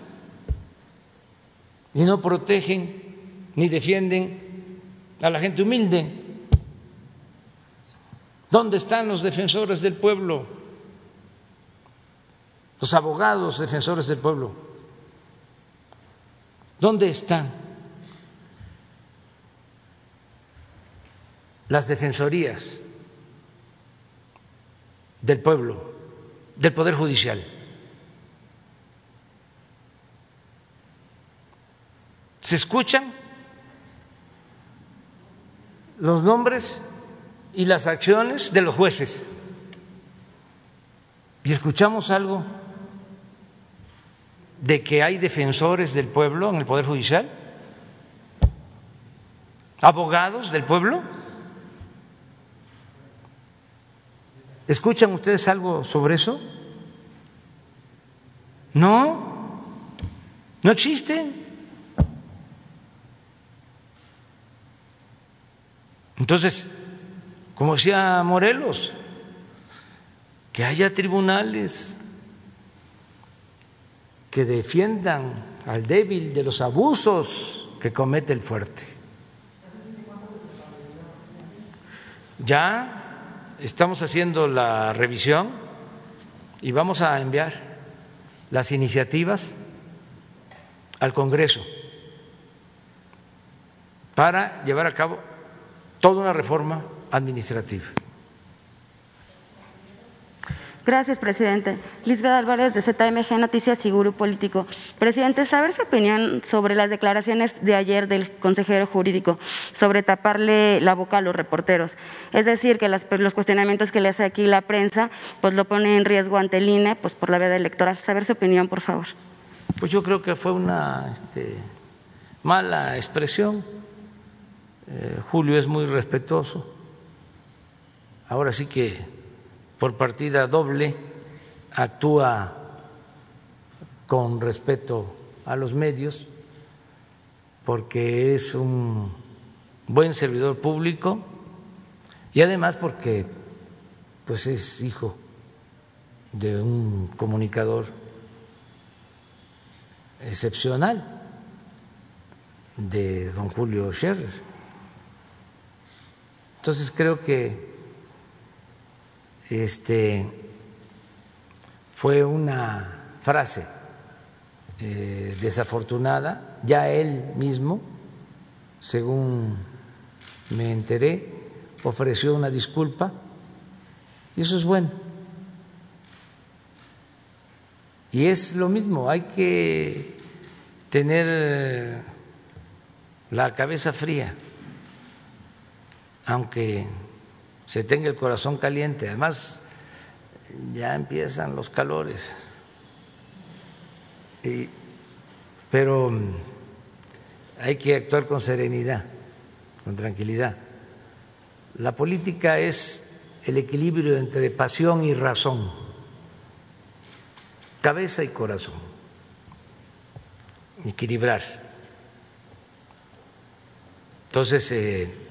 y no protegen ni defienden a la gente humilde. ¿Dónde están los defensores del pueblo? Los abogados defensores del pueblo. ¿Dónde están las defensorías del pueblo, del Poder Judicial? ¿Se escuchan los nombres y las acciones de los jueces? ¿Y escuchamos algo de que hay defensores del pueblo en el Poder Judicial? ¿Abogados del pueblo? ¿Escuchan ustedes algo sobre eso? No, no existen. Entonces, como decía Morelos, que haya tribunales que defiendan al débil de los abusos que comete el fuerte. Ya estamos haciendo la revisión y vamos a enviar las iniciativas al Congreso para llevar a cabo toda una reforma administrativa. Gracias, presidente. Lisbeth Álvarez, de ZMG Noticias y Político. Presidente, saber su opinión sobre las declaraciones de ayer del consejero jurídico sobre taparle la boca a los reporteros. Es decir, que los cuestionamientos que le hace aquí la prensa pues lo pone en riesgo ante el INE pues, por la veda electoral. Saber su opinión, por favor. Pues yo creo que fue una este, mala expresión. Eh, Julio es muy respetuoso. Ahora sí que por partida doble, actúa con respeto a los medios, porque es un buen servidor público y además porque pues es hijo de un comunicador excepcional de don Julio Scherer. Entonces creo que este, fue una frase eh, desafortunada, ya él mismo, según me enteré, ofreció una disculpa y eso es bueno. Y es lo mismo, hay que tener la cabeza fría, aunque se tenga el corazón caliente. Además, ya empiezan los calores. pero mm, hay que actuar con serenidad, con tranquilidad. La política es el equilibrio entre pasión y razón, cabeza y corazón, equilibrar. Entonces, eh,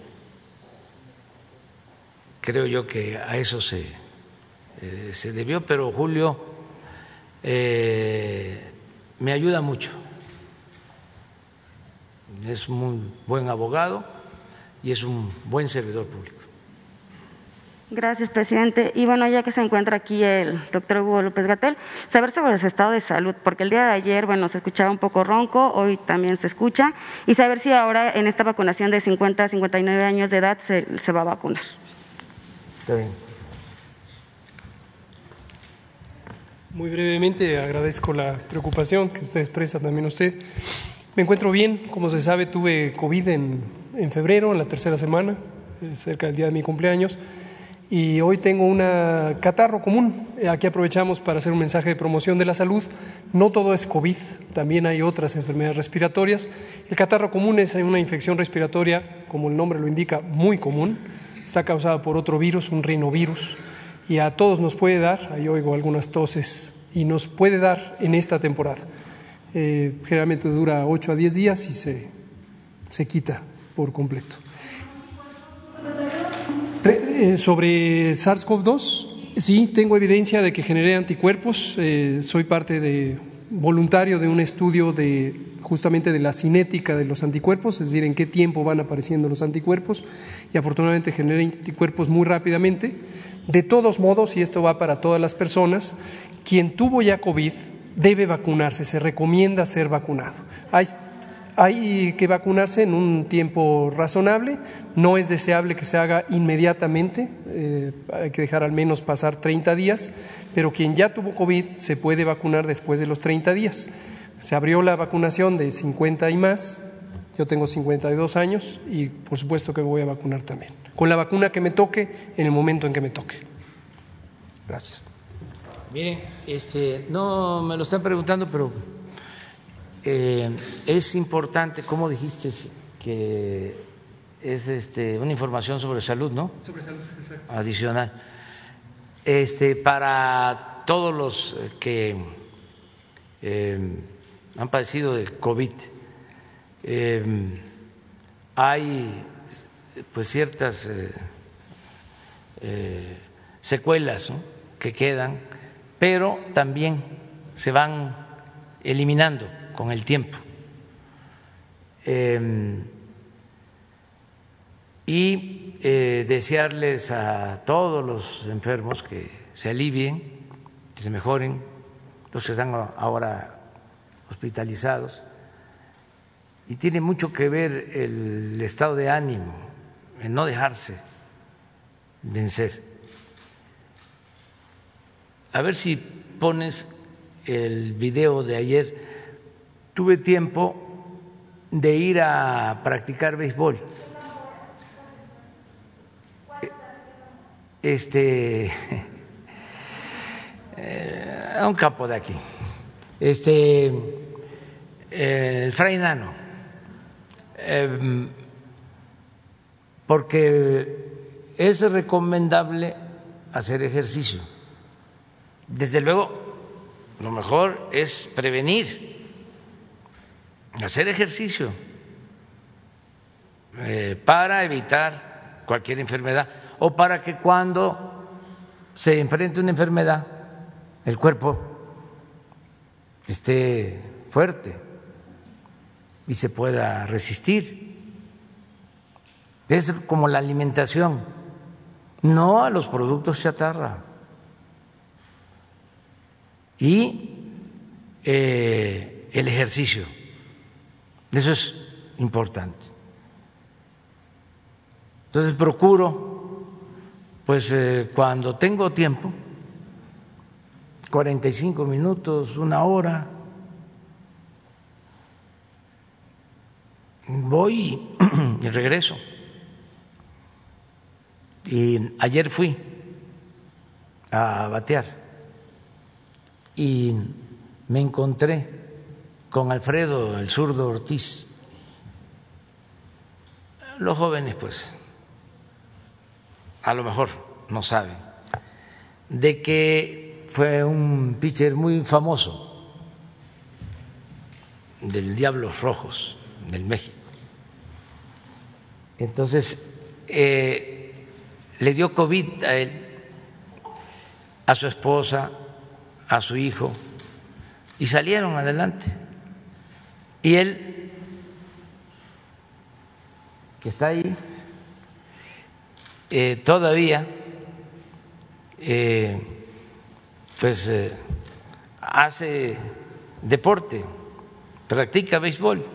creo yo que a eso se, eh, se debió, pero Julio eh, me ayuda mucho. Es muy buen abogado y es un buen servidor público. Gracias, presidente. Y bueno, ya que se encuentra aquí el doctor Hugo López Gatel, saber sobre su estado de salud, porque el día de ayer, bueno, se escuchaba un poco ronco, hoy también se escucha, y saber si ahora en esta vacunación de 50 a 59 años de edad se, se va a vacunar. Muy brevemente agradezco la preocupación que usted expresa también usted. Me encuentro bien, como se sabe tuve COVID en, en febrero, en la tercera semana, eh, cerca del día de mi cumpleaños, y hoy tengo una catarro común. Aquí aprovechamos para hacer un mensaje de promoción de la salud. No todo es COVID, también hay otras enfermedades respiratorias. El catarro común es una infección respiratoria, como el nombre lo indica, muy común está causada por otro virus, un rinovirus, y a todos nos puede dar, ahí oigo algunas toses, y nos puede dar en esta temporada. Eh, generalmente dura 8 a 10 días y se, se quita por completo. Eh, sobre SARS-CoV-2, sí, tengo evidencia de que generé anticuerpos. Eh, soy parte de voluntario de un estudio de justamente de la cinética de los anticuerpos, es decir, en qué tiempo van apareciendo los anticuerpos y afortunadamente genera anticuerpos muy rápidamente. De todos modos, y esto va para todas las personas, quien tuvo ya COVID debe vacunarse, se recomienda ser vacunado. Hay, hay que vacunarse en un tiempo razonable, no es deseable que se haga inmediatamente, eh, hay que dejar al menos pasar 30 días, pero quien ya tuvo COVID se puede vacunar después de los 30 días. Se abrió la vacunación de 50 y más, yo tengo 52 años y por supuesto que me voy a vacunar también, con la vacuna que me toque en el momento en que me toque. Gracias. Miren, este, no me lo están preguntando, pero eh, es importante, como dijiste, que es este, una información sobre salud, ¿no? Sobre salud, exacto. Adicional. Este, para todos los que eh, han padecido de COVID, eh, hay pues ciertas secuelas que quedan, pero también se van eliminando con el tiempo. Em, y eh, desearles a todos los enfermos que se alivien, que se mejoren, los que están ahora hospitalizados. Y tiene mucho que ver el estado de ánimo, en no dejarse vencer. a ver si pones el video de ayer. Tuve tiempo de ir a practicar béisbol. Este eh, a un campo de aquí. Este eh, el Fray Nano. Em, porque es recomendable hacer ejercicio. Desde luego, lo mejor es prevenir, hacer ejercicio eh, para evitar cualquier enfermedad o para que cuando se enfrente una enfermedad el cuerpo esté fuerte y se pueda resistir. Es como la alimentación, no a los productos chatarra. Y eh, el ejercicio, eso es importante. Entonces procuro, pues eh, cuando tengo tiempo, 45 minutos, una hora, voy y regreso. Y ayer fui a batear y me encontré con Alfredo, el zurdo Ortiz. Los jóvenes, pues, a lo mejor no saben, de que fue un pitcher muy famoso del Diablos Rojos del México. Entonces, eh, le dio COVID a él, a su esposa, a su hijo, y salieron adelante. Y él, que está ahí, eh, todavía, eh, pues eh, hace deporte, practica béisbol.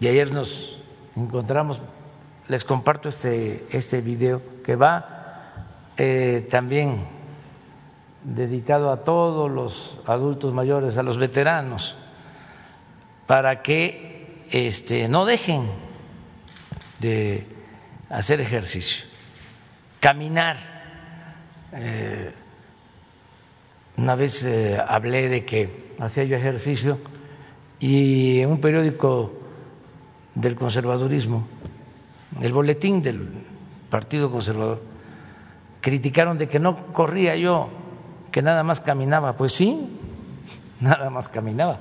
Y ayer nos encontramos les comparto este, este video que va eh, también dedicado a todos los adultos mayores, a los veteranos, para que este, no dejen de hacer ejercicio, caminar. Eh, una vez eh, hablé de que hacía yo ejercicio y en un periódico del conservadurismo el boletín del Partido Conservador, criticaron de que no corría yo, que nada más caminaba. Pues sí, nada más caminaba.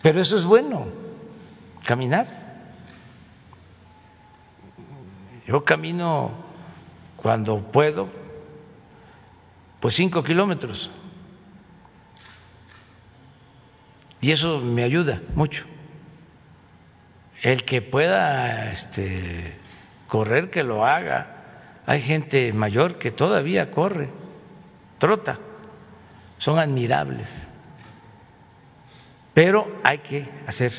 Pero eso es bueno, caminar. Yo camino cuando puedo, pues cinco kilómetros. Y eso me ayuda mucho el que pueda este, correr, que lo haga. Hay gente mayor que todavía corre, trota, son admirables. Pero hay que hacer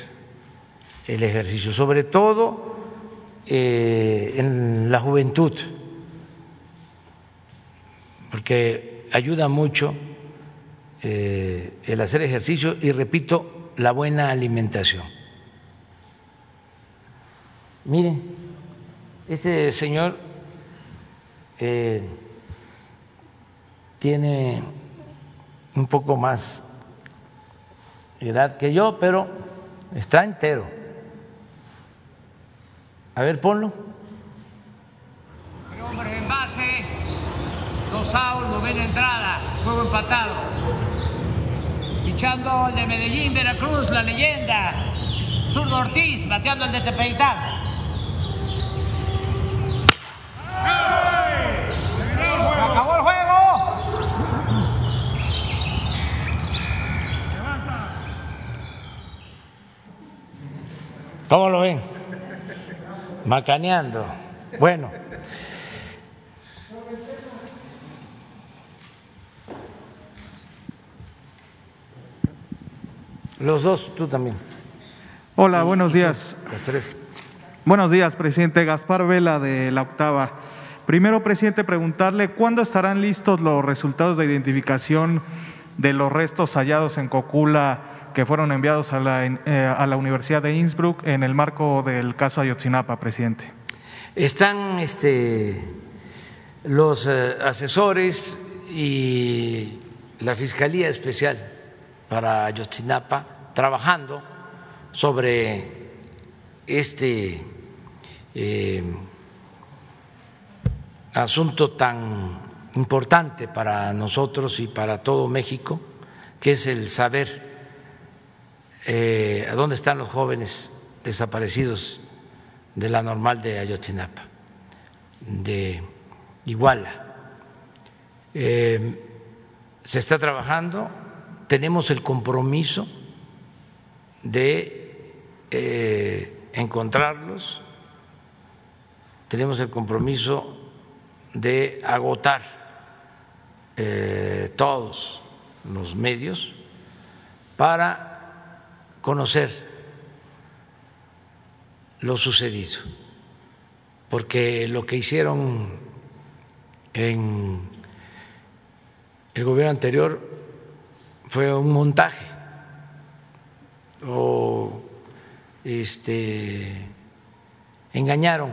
el ejercicio, sobre todo eh, en la juventud, porque ayuda mucho eh, el hacer ejercicio y, repito, la buena alimentación. Miren, este señor eh, tiene un poco más edad que yo, pero está entero. A ver, ponlo. Hombre, en base, dos outs, novena entrada, juego empatado. Fichando el de Medellín, Veracruz, la leyenda. Zurdo Ortiz, bateando el de Tepeitán. ¡Acabó ¿Cómo lo ven? Macaneando. Bueno. Los dos, tú también. Hola, buenos días. Los tres. Buenos días, presidente Gaspar Vela de la Octava. Primero, presidente, preguntarle cuándo estarán listos los resultados de identificación de los restos hallados en Cocula que fueron enviados a la, eh, a la Universidad de Innsbruck en el marco del caso Ayotzinapa, presidente. Están este, los eh, asesores y la Fiscalía Especial para Ayotzinapa trabajando sobre este eh, asunto tan importante para nosotros y para todo México, que es el saber eh, a dónde están los jóvenes desaparecidos de la normal de Ayotzinapa, de Iguala. Eh, se está trabajando, tenemos el compromiso de eh, encontrarlos, tenemos el compromiso de agotar todos los medios para conocer lo sucedido, porque lo que hicieron en el gobierno anterior fue un montaje. O este engañaron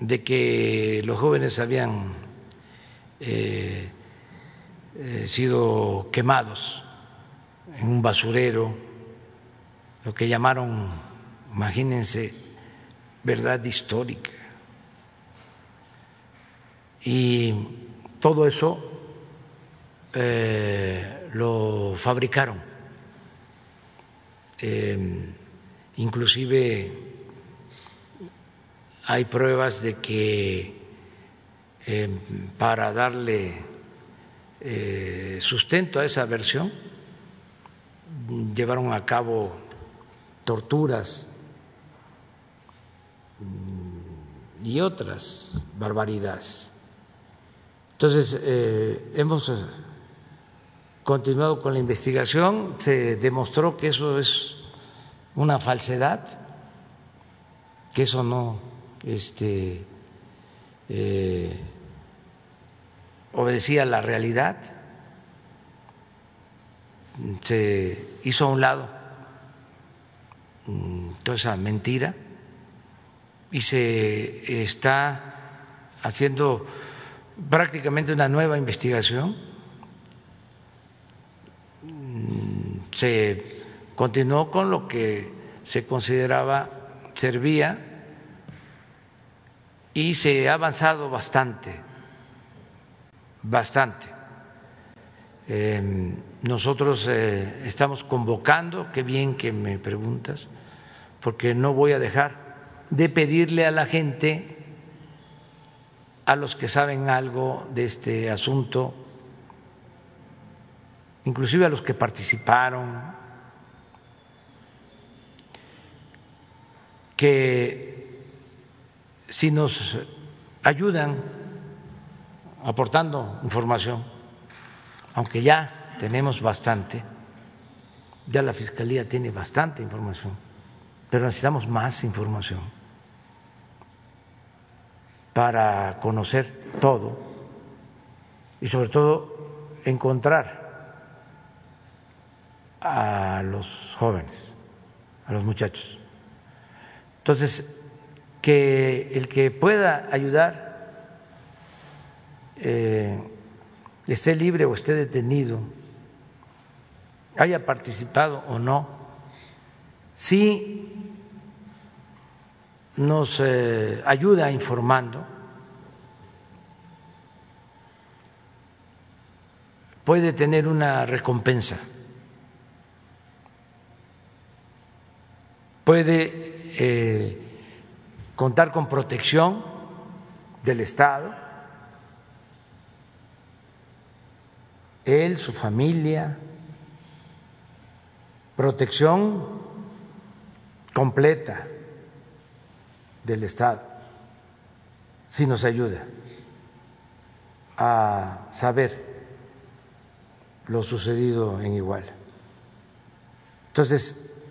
de que los jóvenes habían eh, eh, sido quemados en un basurero, lo que llamaron, imagínense, verdad histórica. Y todo eso eh, lo fabricaron. Em, inclusive hay pruebas de que em, para darle eh, sustento a esa versión, llevaron a cabo torturas y otras barbaridades. Entonces, eh, hemos continuado con la investigación, se demostró que eso es una falsedad, que eso no este, eh, obedecía a la realidad se hizo a un lado mm, toda esa mentira y se está haciendo prácticamente una nueva investigación. Mm, se continuó con lo que se consideraba servía y se ha avanzado bastante, bastante. Em, nosotros eh, estamos convocando, qué bien que me preguntas, porque no voy a dejar de pedirle a la gente, a los que saben algo de este asunto, inclusive a los que participaron, que si nos ayudan aportando información, aunque ya tenemos bastante, ya la Fiscalía tiene bastante información, pero necesitamos más información para conocer todo y sobre todo encontrar a los jóvenes, a los muchachos. Entonces, que el que pueda ayudar eh, esté libre o esté detenido, haya participado o no, si nos eh, ayuda informando, puede tener una recompensa, puede eh, contar con protección del Estado él, su familia, protección completa del Estado, si nos ayuda a saber lo sucedido en Igual. Entonces,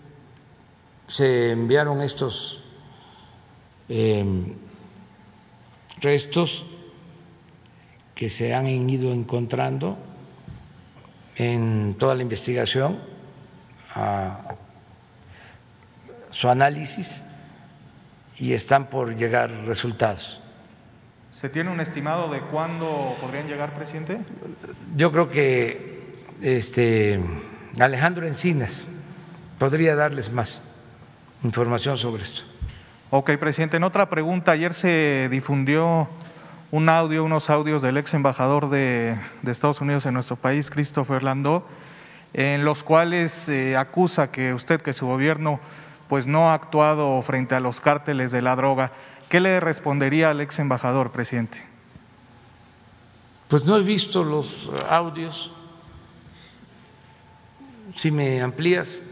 se enviaron estos em, restos que se han ido encontrando en toda la investigación, a su análisis y están por llegar resultados. ¿Se tiene un estimado de cuándo podrían llegar, presidente? Yo creo que este, Alejandro Encinas podría darles más información sobre esto. Ok, presidente. En otra pregunta, ayer se difundió un audio, unos audios del ex embajador de, Estados Unidos en nuestro país, Christopher Landó, en los cuales eh, acusa que usted, que su gobierno, pues no ha actuado frente a los cárteles de la droga. ¿Qué le respondería al ex embajador, presidente? Pues no he visto los audios. Si me amplías.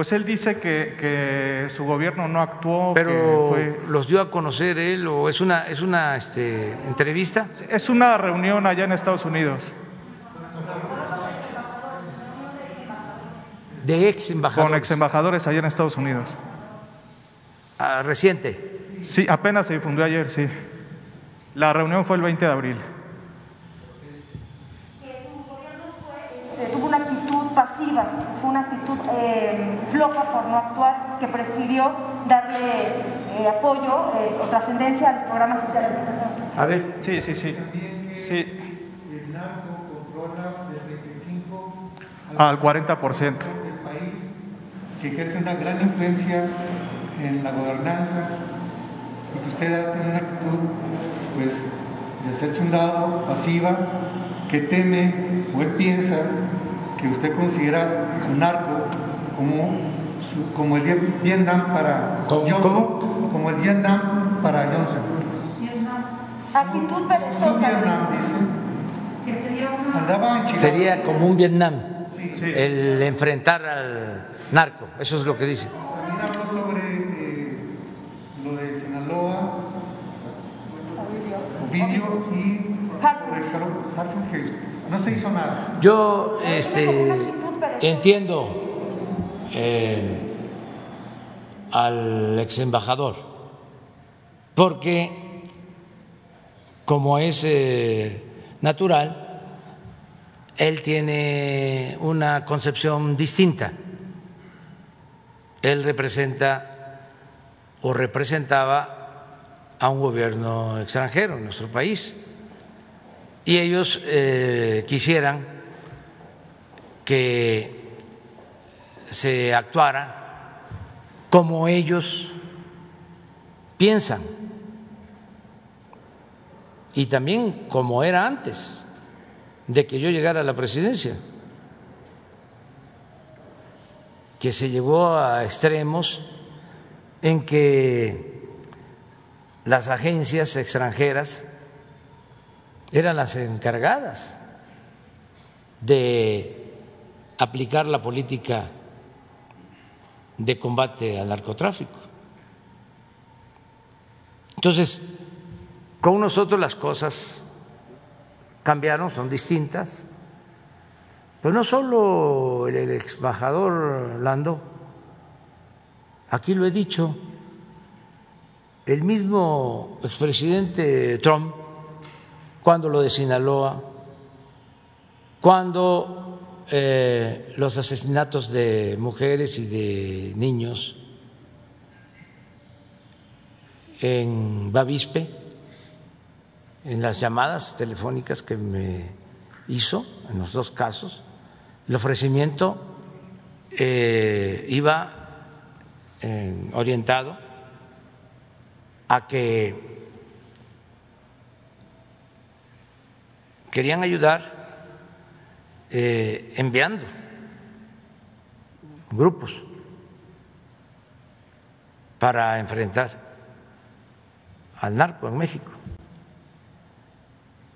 Pues él dice que, su gobierno no actuó. Pero los dio a conocer él o es una es una este, entrevista. Es una reunión allá en Estados Unidos. De ex embajadores. Con ex embajadores allá en Estados Unidos. Ah, reciente. Sí, apenas se difundió ayer, sí. La reunión fue el 20 de abril. tuvo una actitud pasiva, fue una actitud eh, floja por no actuar, que prefirió darle eh, apoyo eh, o trascendencia a los programas sociales. A ver. Sí, sí, sí. sí. El narco controla del 25 al 40% del país, que ejerce una gran influencia en la gobernanza y que usted tiene una actitud pues, de hacerse un lado, pasiva, que teme o él piensa que usted considera un narco como, como el Vietnam para Johnson, como el Vietnam para Johnson. Actitud perezosa. Vietnam, dice. Sería como un Vietnam, el enfrentar al narco, eso es lo que dice. También habló sobre eh, lo de Sinaloa, Ovidio y que no se hizo nada. Yo este, entiendo eh, al ex embajador, porque como es eh, natural, él tiene una concepción distinta. Él representa o representaba a un gobierno extranjero en nuestro país y ellos eh, quisieran que se actuara como ellos piensan. Y también como era antes de que yo llegara a la presidencia, que se llevó a extremos en que las agencias extranjeras eran las encargadas de aplicar la política de combate al narcotráfico. Entonces, con nosotros las cosas cambiaron, son distintas, pero no solo el ex embajador Lando, aquí lo he dicho, el mismo expresidente Trump cuando lo de Sinaloa, cuando eh, los asesinatos de mujeres y de niños en Bavispe, en las llamadas telefónicas que me hizo en los dos casos, el ofrecimiento eh, iba eh, orientado a que querían ayudar eh, enviando grupos para enfrentar al narco en México.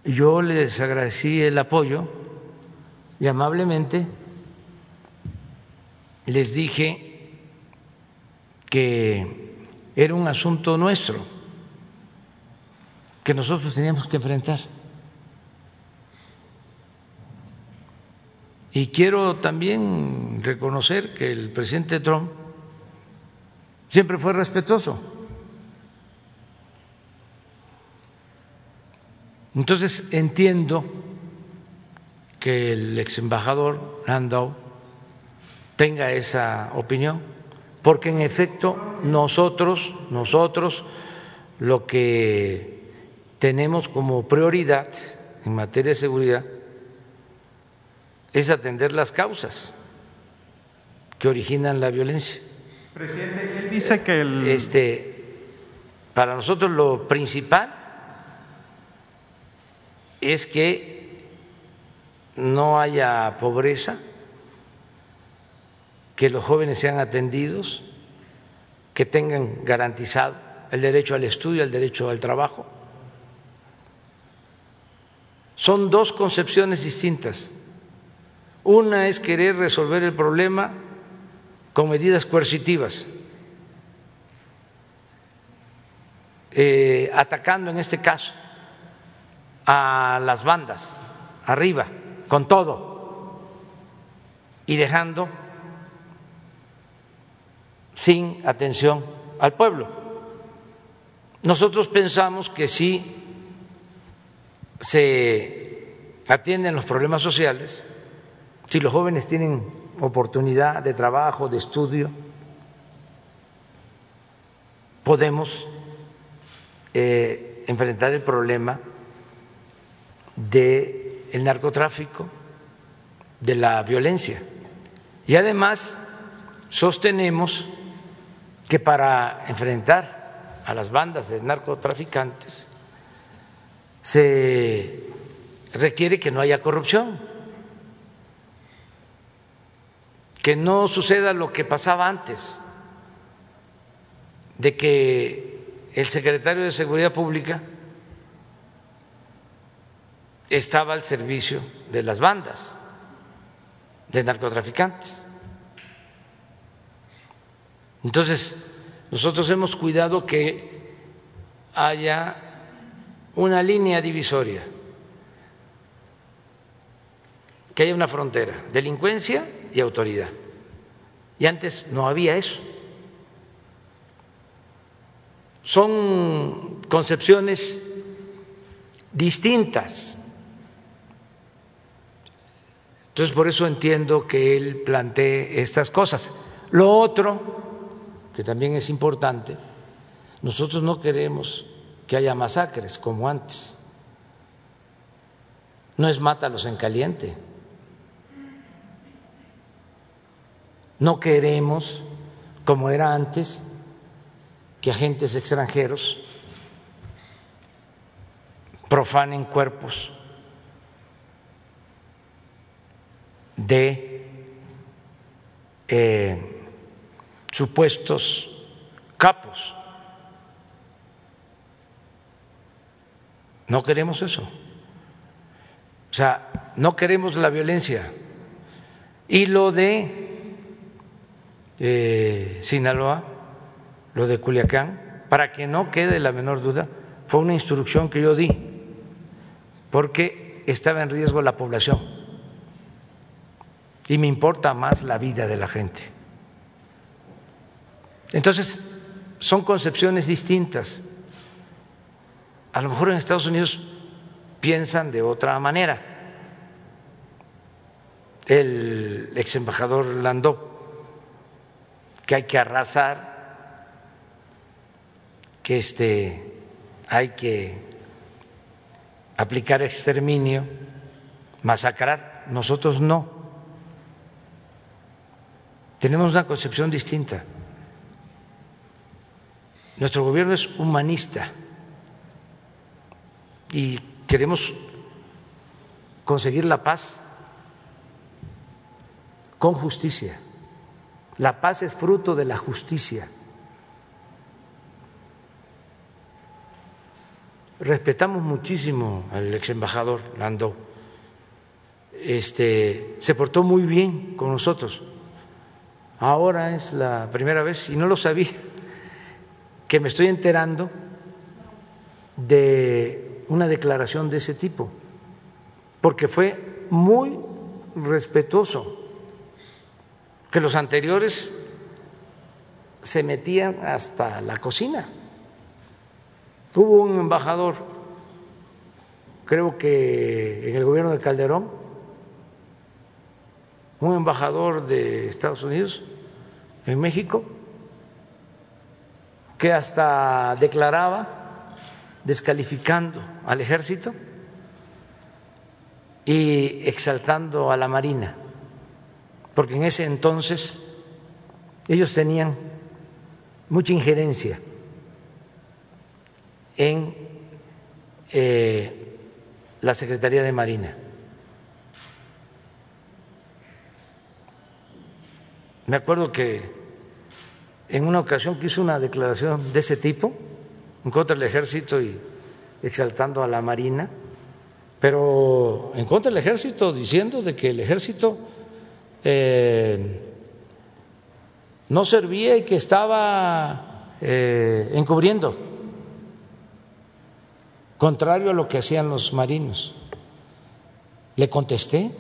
Yo les agradecí el apoyo y amablemente les dije que era un asunto nuestro, que nosotros teníamos que enfrentar. Y quiero también reconocer que el presidente Trump siempre fue respetuoso. Entonces entiendo que el ex embajador Landau tenga esa opinión, porque en efecto nosotros, nosotros lo que tenemos como prioridad en materia de seguridad es atender las causas que originan la violencia. Presidente, él dice que el... Este, para nosotros lo principal es que no haya pobreza, que los jóvenes sean atendidos, que tengan garantizado el derecho al estudio, el derecho al trabajo. Son dos concepciones distintas. Una es querer resolver el problema con medidas coercitivas, eh, atacando en este caso a las bandas arriba, con todo, y dejando sin atención al pueblo. Nosotros pensamos que si se atienden los problemas sociales, si los jóvenes tienen oportunidad de trabajo, de estudio, podemos eh, enfrentar el problema del narcotráfico, de la violencia. Y además sostenemos que para enfrentar a las bandas de narcotraficantes se requiere que no haya corrupción, que no suceda lo que pasaba antes, de que el secretario de Seguridad Pública estaba al servicio de las bandas de narcotraficantes. Entonces, nosotros hemos cuidado que haya una línea divisoria, que haya una frontera, delincuencia y autoridad. Y antes no había eso. Son concepciones distintas entonces, por eso entiendo que él plantee estas cosas. Lo otro, que también es importante, nosotros no queremos que haya masacres como antes. No es mátalos en caliente. No queremos, como era antes, que agentes extranjeros profanen cuerpos de eh, supuestos capos. No queremos eso. O sea, no queremos la violencia. Y lo de eh, Sinaloa, lo de Culiacán, para que no quede la menor duda, fue una instrucción que yo di, porque estaba en riesgo la población y me importa más la vida de la gente. Entonces, son concepciones distintas. A lo mejor en Estados Unidos piensan de otra manera. El ex embajador Landó, que hay que arrasar, que este, hay que aplicar exterminio, masacrar. Nosotros no tenemos una concepción distinta. Nuestro gobierno es humanista y queremos conseguir la paz con justicia. La paz es fruto de la justicia. Respetamos muchísimo al ex embajador Landau. Este, se portó muy bien con nosotros Ahora es la primera vez, y no lo sabía, que me estoy enterando de una declaración de ese tipo, porque fue muy respetuoso, que los anteriores se metían hasta la cocina. Hubo un embajador creo que en el gobierno de Calderón, un embajador de Estados Unidos en México que hasta declaraba descalificando al ejército y exaltando a la Marina, porque en ese entonces ellos tenían mucha injerencia en eh, la Secretaría de Marina. Me acuerdo que en una ocasión que hizo una declaración de ese tipo en contra del ejército y exaltando a la Marina, pero en contra del ejército diciendo de que el ejército eh, no servía y que estaba eh, encubriendo, contrario a lo que hacían los marinos. Le contesté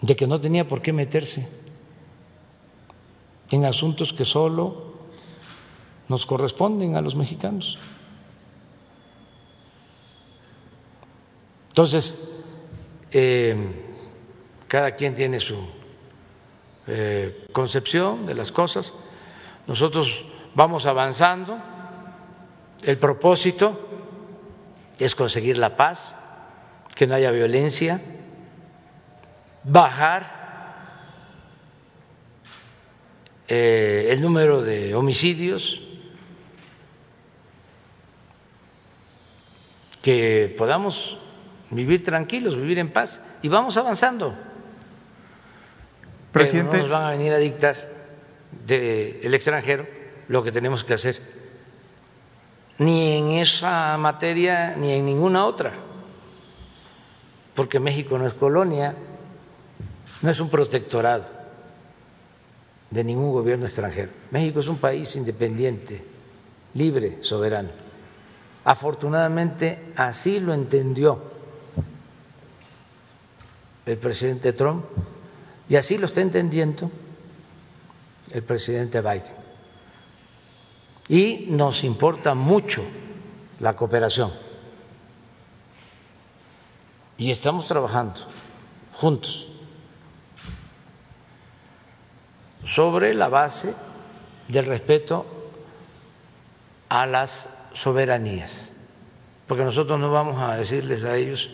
de que no tenía por qué meterse en asuntos que solo nos corresponden a los mexicanos. Entonces, eh, cada quien tiene su eh, concepción de las cosas. Nosotros vamos avanzando. El propósito es conseguir la paz, que no haya violencia, bajar eh, el número de homicidios, que podamos vivir tranquilos, vivir en paz y vamos avanzando. Presidente. Pero no nos van a venir a dictar del extranjero lo que tenemos que hacer, ni en esa materia ni en ninguna otra, porque México no es colonia, no es un protectorado de ningún gobierno extranjero. México es un país independiente, libre, soberano. Afortunadamente así lo entendió el presidente Trump y así lo está entendiendo el presidente Biden. Y nos importa mucho la cooperación. Y estamos trabajando juntos sobre la base del respeto a las soberanías, porque nosotros no vamos a decirles a ellos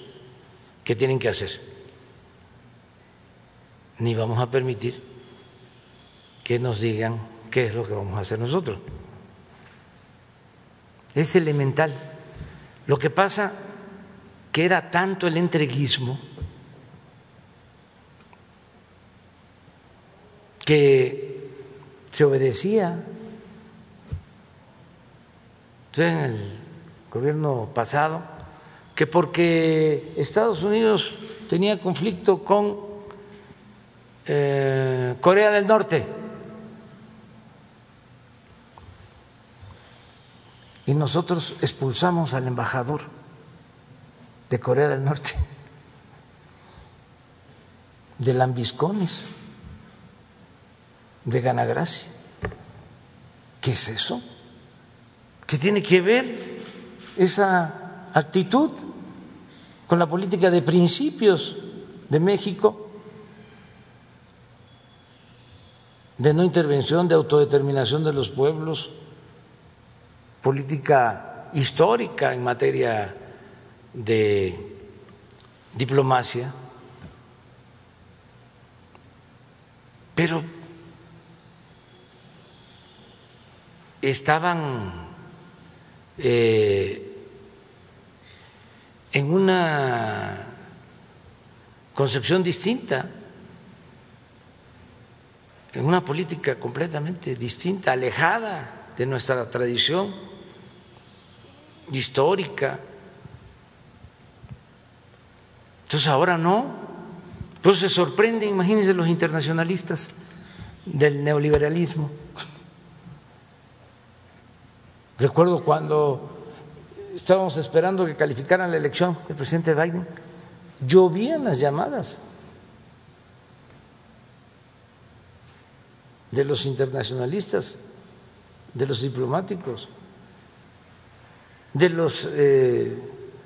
qué tienen que hacer ni vamos a permitir que nos digan qué es lo que vamos a hacer nosotros. Es elemental. Lo que pasa que era tanto el entreguismo que se obedecía. en el gobierno pasado, que porque Estados Unidos tenía conflicto con eh, Corea del Norte. Y nosotros expulsamos al embajador de Corea del Norte, de Lambiscones, de Ganagracia. ¿Qué es eso? ¿Qué tiene que ver esa actitud con la política de principios de México? De no intervención, de autodeterminación de los pueblos, política histórica en materia de diplomacia, pero estaban eh, en una concepción distinta en una política completamente distinta, alejada de nuestra tradición histórica. Entonces ahora no. Pues se sorprenden, imagínense los internacionalistas del neoliberalismo. Recuerdo cuando estábamos esperando que calificaran la elección del presidente Biden, llovían las llamadas de los internacionalistas, de los diplomáticos, de los eh,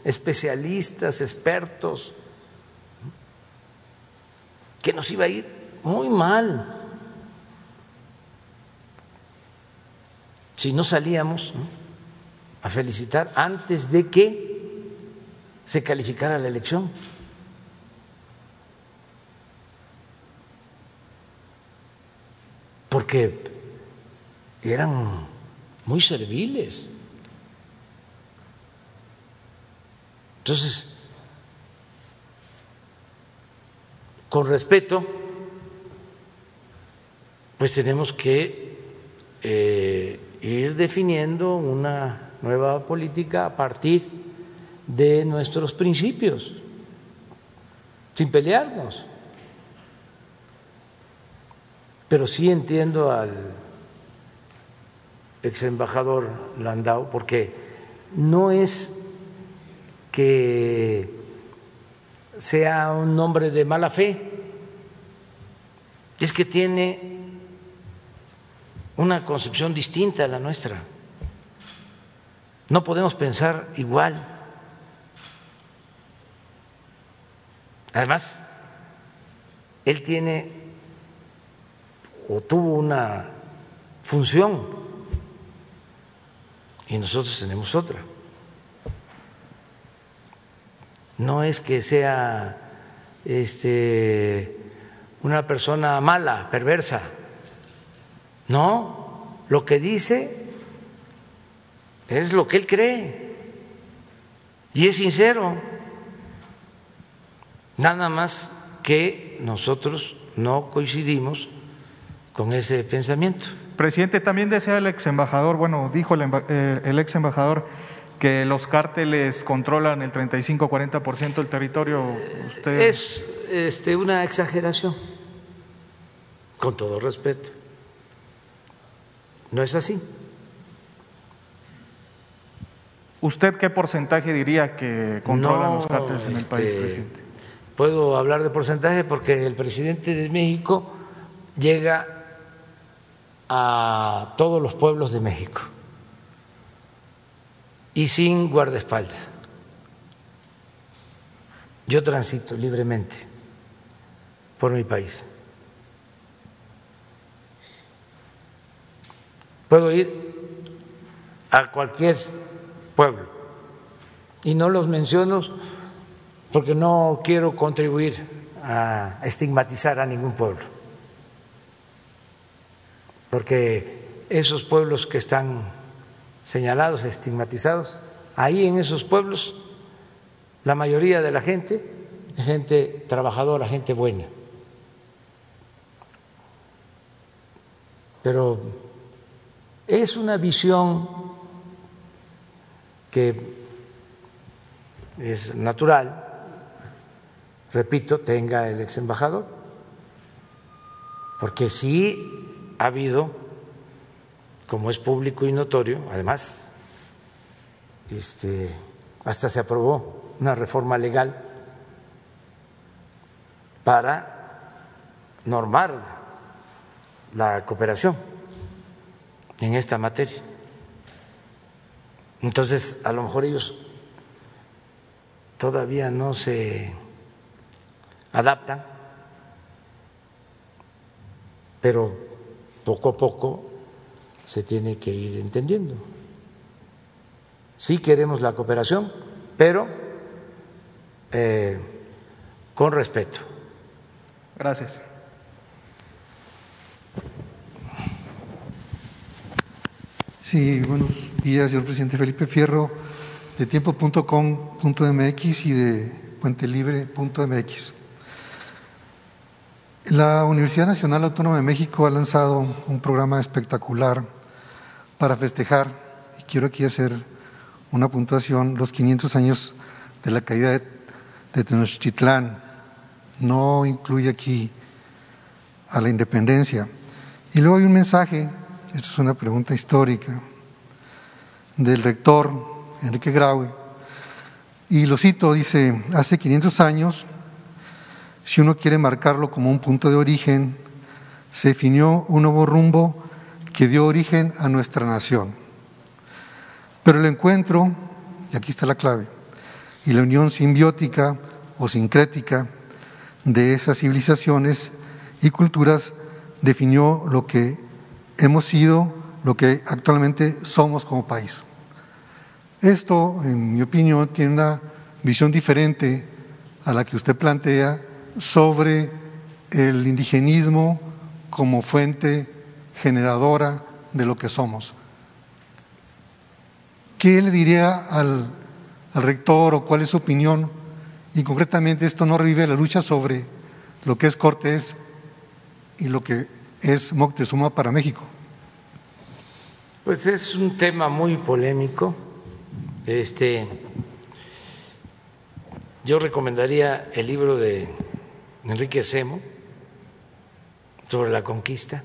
especialistas, expertos, que nos iba a ir muy mal si no salíamos a felicitar antes de que se calificara la elección. Porque eran muy serviles. Entonces, con respeto, pues tenemos que eh, ir definiendo una nueva política a partir de nuestros principios, sin pelearnos. Pero sí entiendo al ex embajador Landau, porque no es que sea un hombre de mala fe, es que tiene una concepción distinta a la nuestra. No podemos pensar igual. Además, él tiene o tuvo una función y nosotros tenemos otra. no es que sea este, una persona mala, perversa. No, lo que dice es lo que él cree y es sincero. Nada más que nosotros no coincidimos con ese pensamiento. Presidente, también decía el ex embajador, bueno, dijo el, eh, el ex embajador que los cárteles controlan el 35-40% del territorio. Usted... Es este, una exageración, con todo respeto. No es así. ¿Usted qué porcentaje diría que controlan los cárteles en el país, este, presidente? Puedo hablar de porcentaje porque el presidente de México llega a todos los pueblos de México y sin guardaespaldas. Yo transito libremente por mi país. Puedo ir a cualquier pueblo y no los menciono porque no quiero contribuir a estigmatizar a ningún pueblo, porque esos pueblos que están señalados, estigmatizados, ahí en esos pueblos la mayoría de la gente es gente trabajadora, gente buena. Pero es una visión que es natural, repito, tenga el ex embajador, porque sí ha habido como es público y notorio, además, este, hasta se aprobó una reforma legal para normar la cooperación en esta materia. Entonces, a lo mejor ellos todavía no se adaptan, pero poco a poco se tiene que ir entendiendo. Sí queremos la cooperación, pero eh, con respeto. Gracias. Sí, buenos días, señor presidente Felipe Fierro, de tiempo.com.mx y de puentelibre.mx. La Universidad Nacional Autónoma de México ha lanzado un programa espectacular para festejar, y quiero aquí hacer una puntuación, los 500 años de la caída de, Tenochtitlán. No incluye aquí a la independencia. Y luego hay un mensaje, esto es una pregunta histórica, del rector Enrique Graue, y lo cito, dice, hace 500 años, si uno quiere marcarlo como un punto de origen, se definió un nuevo rumbo que dio origen a nuestra nación. Pero el encuentro y aquí está la clave, y la unión simbiótica o sincrética de esas civilizaciones y culturas definió lo que hemos sido, lo que actualmente somos como país. Esto, en mi opinión, tiene una visión diferente a la que usted plantea sobre el indigenismo como fuente generadora de lo que somos. ¿Qué le diría al, rector o cuál es su opinión? Y concretamente esto no revive la lucha sobre lo que es Cortés y lo que es Moctezuma para México. Pues es un tema muy polémico. Este, yo recomendaría el libro de Enrique Semo sobre la conquista.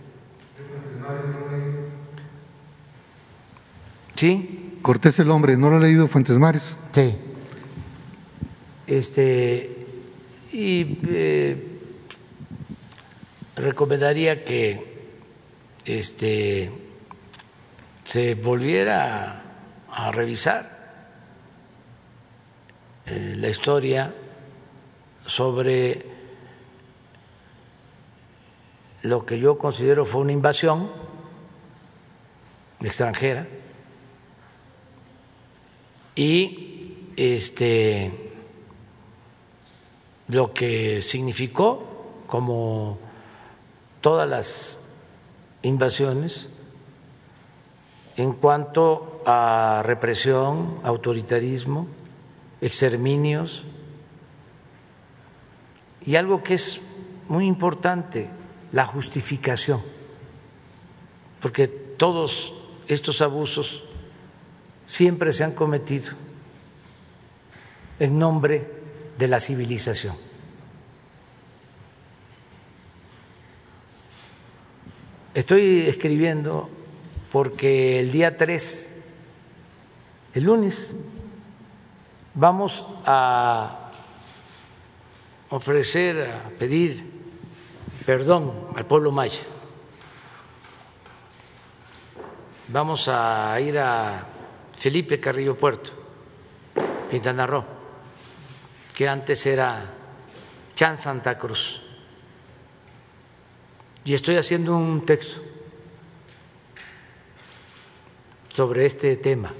¿Sí? Cortés el hombre, ¿no lo ha leído Fuentes Mares? Sí. Este, y eh, recomendaría que este, se volviera a, revisar eh, la historia sobre lo que yo considero fue una invasión extranjera y este lo que significó como todas las invasiones en cuanto a represión, autoritarismo, exterminios. Y algo que es muy importante, la justificación, porque todos estos abusos siempre se han cometido en nombre de la civilización. Estoy escribiendo porque el día 3, el lunes, vamos a ofrecer, a pedir perdón al pueblo maya. Vamos a ir a Felipe Carrillo Puerto, Quintana que antes era Chan Santa Cruz y estoy haciendo un texto sobre este tema.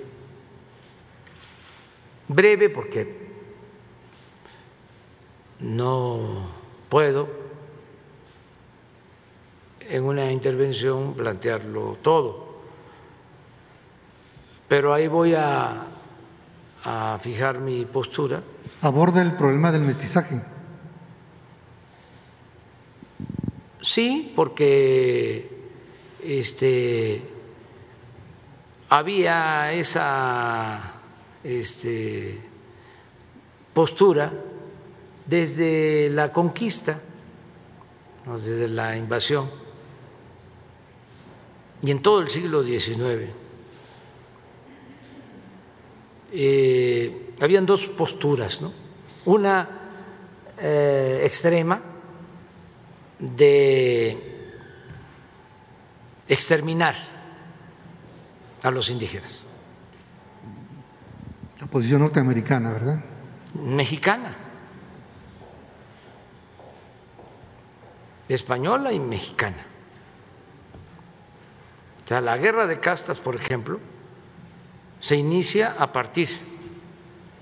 Breve porque no puedo en una intervención plantearlo todo, pero ahí voy a, a fijar mi postura. Aborda el problema del mestizaje. Sí, porque este, había esa este, postura desde la conquista, desde la invasión, y en todo el siglo XIX. Eh, habían dos posturas, ¿no? una eh, extrema, de exterminar a los indígenas. La posición norteamericana, ¿verdad? Mexicana. Española y mexicana. O sea, la guerra de castas, por ejemplo, se inicia a partir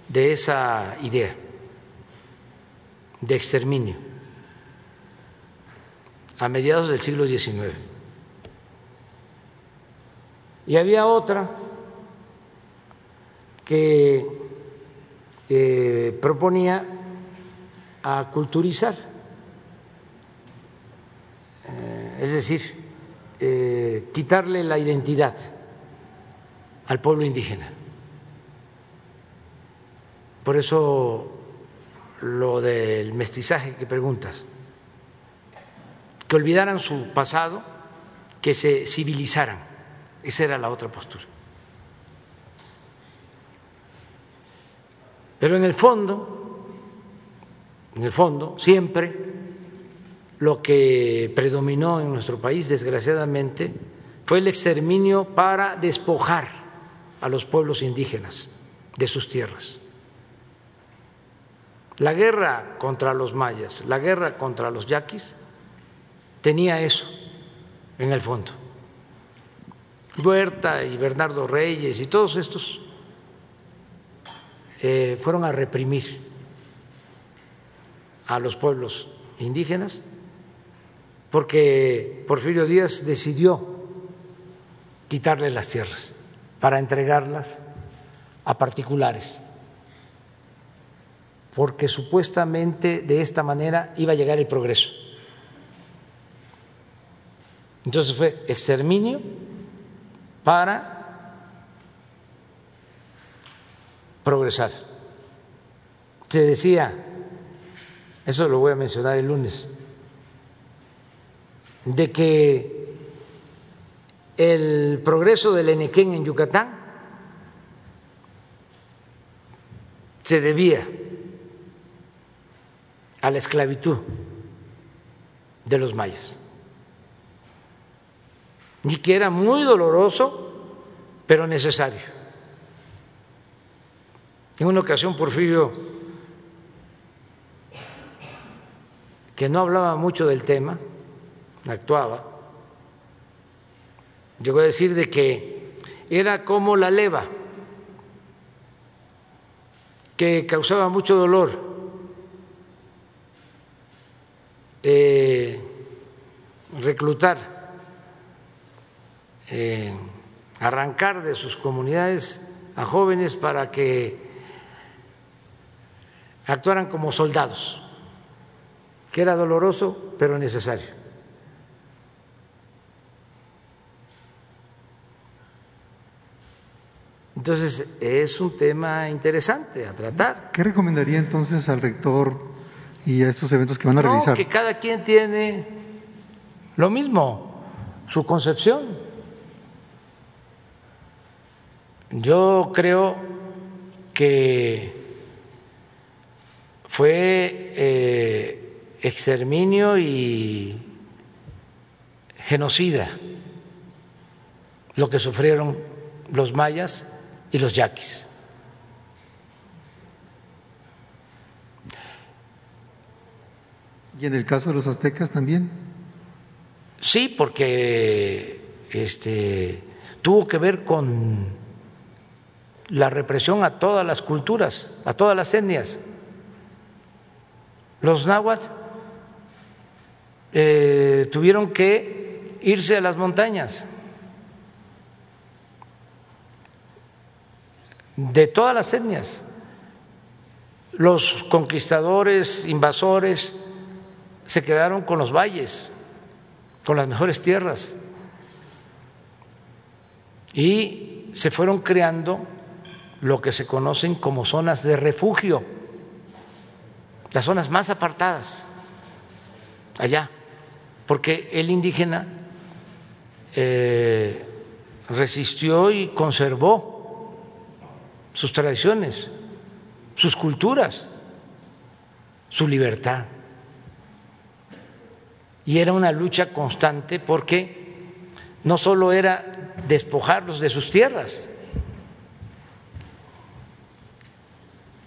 de esa idea de exterminio a mediados del siglo XIX. Y había otra que eh, proponía a culturizar, eh, es decir, eh, quitarle la identidad al pueblo indígena. Por eso lo del mestizaje que preguntas que olvidaran su pasado, que se civilizaran. Esa era la otra postura. Pero en el fondo, en el fondo, siempre lo que predominó en nuestro país, desgraciadamente, fue el exterminio para despojar a los pueblos indígenas de sus tierras. La guerra contra los mayas, la guerra contra los yaquis, tenía eso en el fondo. Huerta y Bernardo Reyes y todos estos eh, fueron a reprimir a los pueblos indígenas porque Porfirio Díaz decidió quitarle las tierras para entregarlas a particulares, porque supuestamente de esta manera iba a llegar el progreso. Entonces fue exterminio para progresar. Se decía, eso lo voy a mencionar el lunes, de que el progreso del Enequén en Yucatán se debía a la esclavitud de los mayas y que era muy doloroso, pero necesario. En una ocasión Porfirio, que no hablaba mucho del tema, actuaba, llegó a decir de que era como la leva, que causaba mucho dolor. Eh, reclutar eh, arrancar de sus comunidades a jóvenes para que actuaran como soldados, que era doloroso pero necesario. Entonces es un tema interesante a tratar. ¿Qué recomendaría entonces al rector y a estos eventos que van a no, realizar? Que cada quien tiene lo mismo, su concepción. Yo creo que fue eh, exterminio y genocida lo que sufrieron los mayas y los yaquis. ¿Y en el caso de los aztecas también? Sí, porque este, tuvo que ver con la represión a todas las culturas, a todas las etnias. Los náhuatl eh, tuvieron que irse a las montañas de todas las etnias. Los conquistadores, invasores, se quedaron con los valles, con las mejores tierras, y se fueron creando lo que se conocen como zonas de refugio, las zonas más apartadas, allá, porque el indígena eh, resistió y conservó sus tradiciones, sus culturas, su libertad. Y era una lucha constante porque no solo era despojarlos de sus tierras,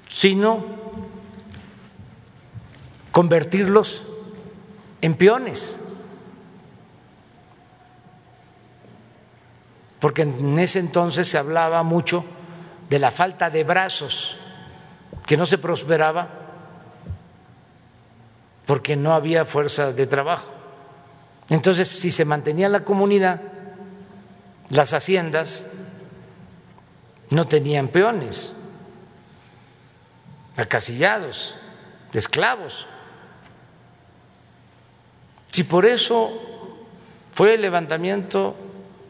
sino convertirlos en peones. Porque en ese entonces se hablaba mucho de la falta de brazos, que no se prosperaba porque no había fuerza de trabajo. Entonces, si se mantenía la comunidad, las haciendas no tenían peones acasillados, esclavos. Si por eso fue el levantamiento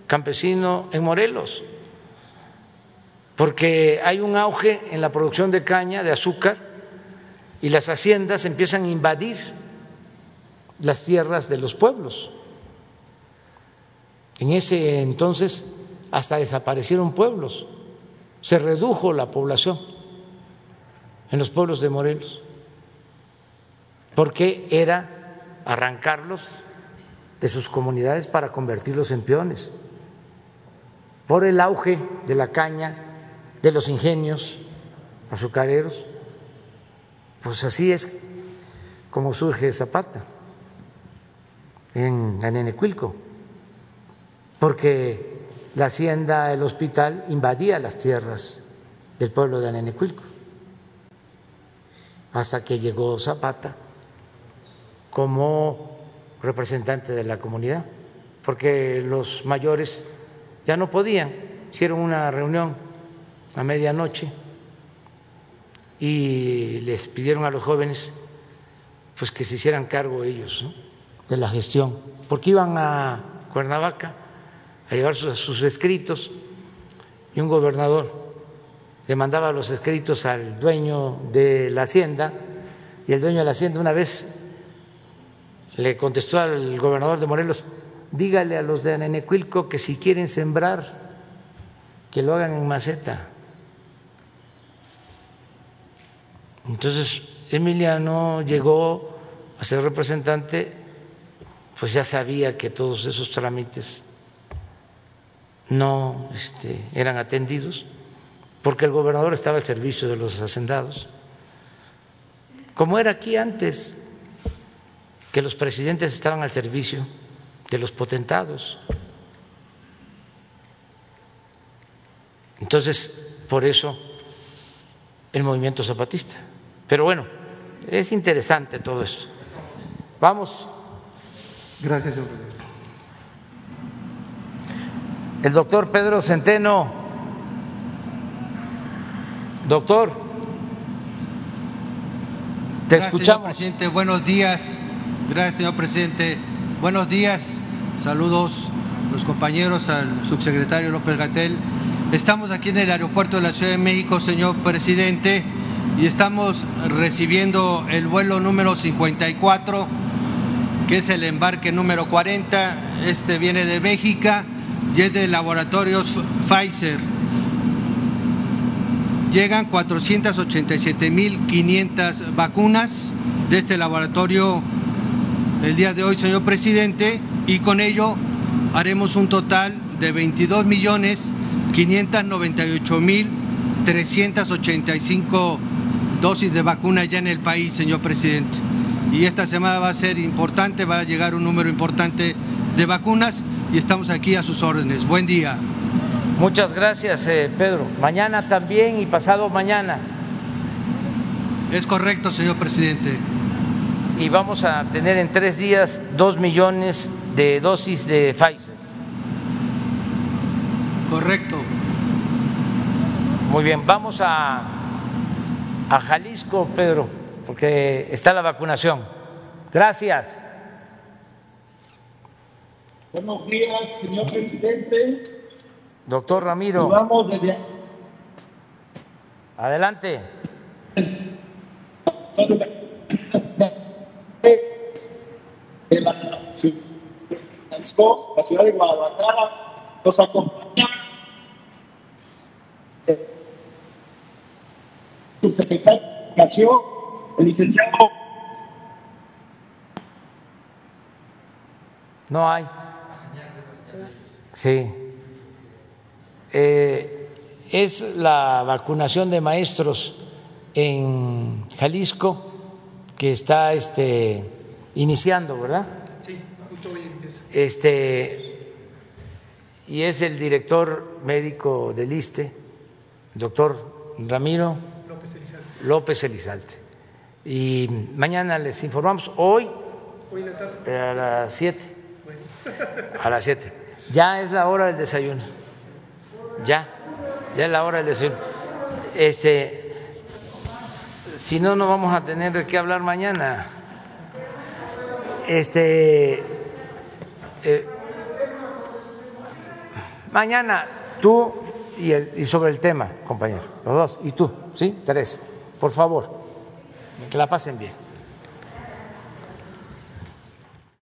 campesino en Morelos, porque hay un auge en la producción de caña, de azúcar, y las haciendas empiezan a invadir las tierras de los pueblos. En ese entonces hasta desaparecieron pueblos, se redujo la población en los pueblos de Morelos, porque era arrancarlos de sus comunidades para convertirlos en peones, por el auge de la caña, de los ingenios azucareros, pues así es como surge Zapata en Anenecuilco, porque la hacienda, el hospital invadía las tierras del pueblo de Anenecuilco, hasta que llegó Zapata como representante de la comunidad, porque los mayores ya no podían, hicieron una reunión a medianoche y les pidieron a los jóvenes pues que se hicieran cargo ellos de la gestión, porque iban a Cuernavaca a llevar sus, sus escritos y un gobernador le mandaba los escritos al dueño de la hacienda y el dueño de la hacienda una vez le contestó al gobernador de Morelos, dígale a los de Anenecuilco que si quieren sembrar, que lo hagan en maceta. Entonces, Emiliano llegó a ser representante, pues ya sabía que todos esos trámites no este, eran atendidos, porque el gobernador estaba al servicio de los hacendados, como era aquí antes que los presidentes estaban al servicio de los potentados. Entonces, por eso el movimiento zapatista. Pero bueno, es interesante todo eso. Vamos. Gracias, señor presidente. El doctor Pedro Centeno. Doctor, te Gracias, escuchamos. Señor presidente, buenos días. Gracias, señor presidente. Buenos días. Saludos los compañeros al subsecretario López Gatel. Estamos aquí en el aeropuerto de la Ciudad de México, señor presidente, y estamos recibiendo el vuelo número 54, que es el embarque número 40. Este viene de Bélgica y es de laboratorios Pfizer. Llegan 487.500 vacunas de este laboratorio el día de hoy, señor presidente, y con ello haremos un total de 22 millones 598 mil 385 dosis de vacuna ya en el país, señor presidente. Y esta semana va a ser importante, va a llegar un número importante de vacunas y estamos aquí a sus órdenes. Buen día. Muchas gracias, eh, Pedro. Mañana también y pasado mañana. Es correcto, señor presidente. Y vamos a tener en tres días dos millones de dosis de Pfizer. Correcto. Muy bien, vamos a, a Jalisco, Pedro, porque está la vacunación. Gracias. Buenos días, señor presidente. Doctor Ramiro. Vamos desde Adelante. de la ciudad de Jalisco, la ciudad de Guadalajara, nos acompaña subsecretario de Educación, el licenciado No hay. Sí. Eh, es la vacunación de maestros en Jalisco que está este, iniciando, ¿verdad? Sí, justo hoy empieza. Este, y es el director médico del ISTE, doctor Ramiro López Elizalde. Y mañana les informamos, hoy eh, a las 7. Bueno. A las 7. Ya es la hora del desayuno. Ya, ya es la hora del desayuno. Este, si no, no vamos a tener que hablar mañana. Este, eh, mañana tú y, el, y sobre el tema, compañero, los dos, y tú, ¿sí? Tres, por favor, que la pasen bien.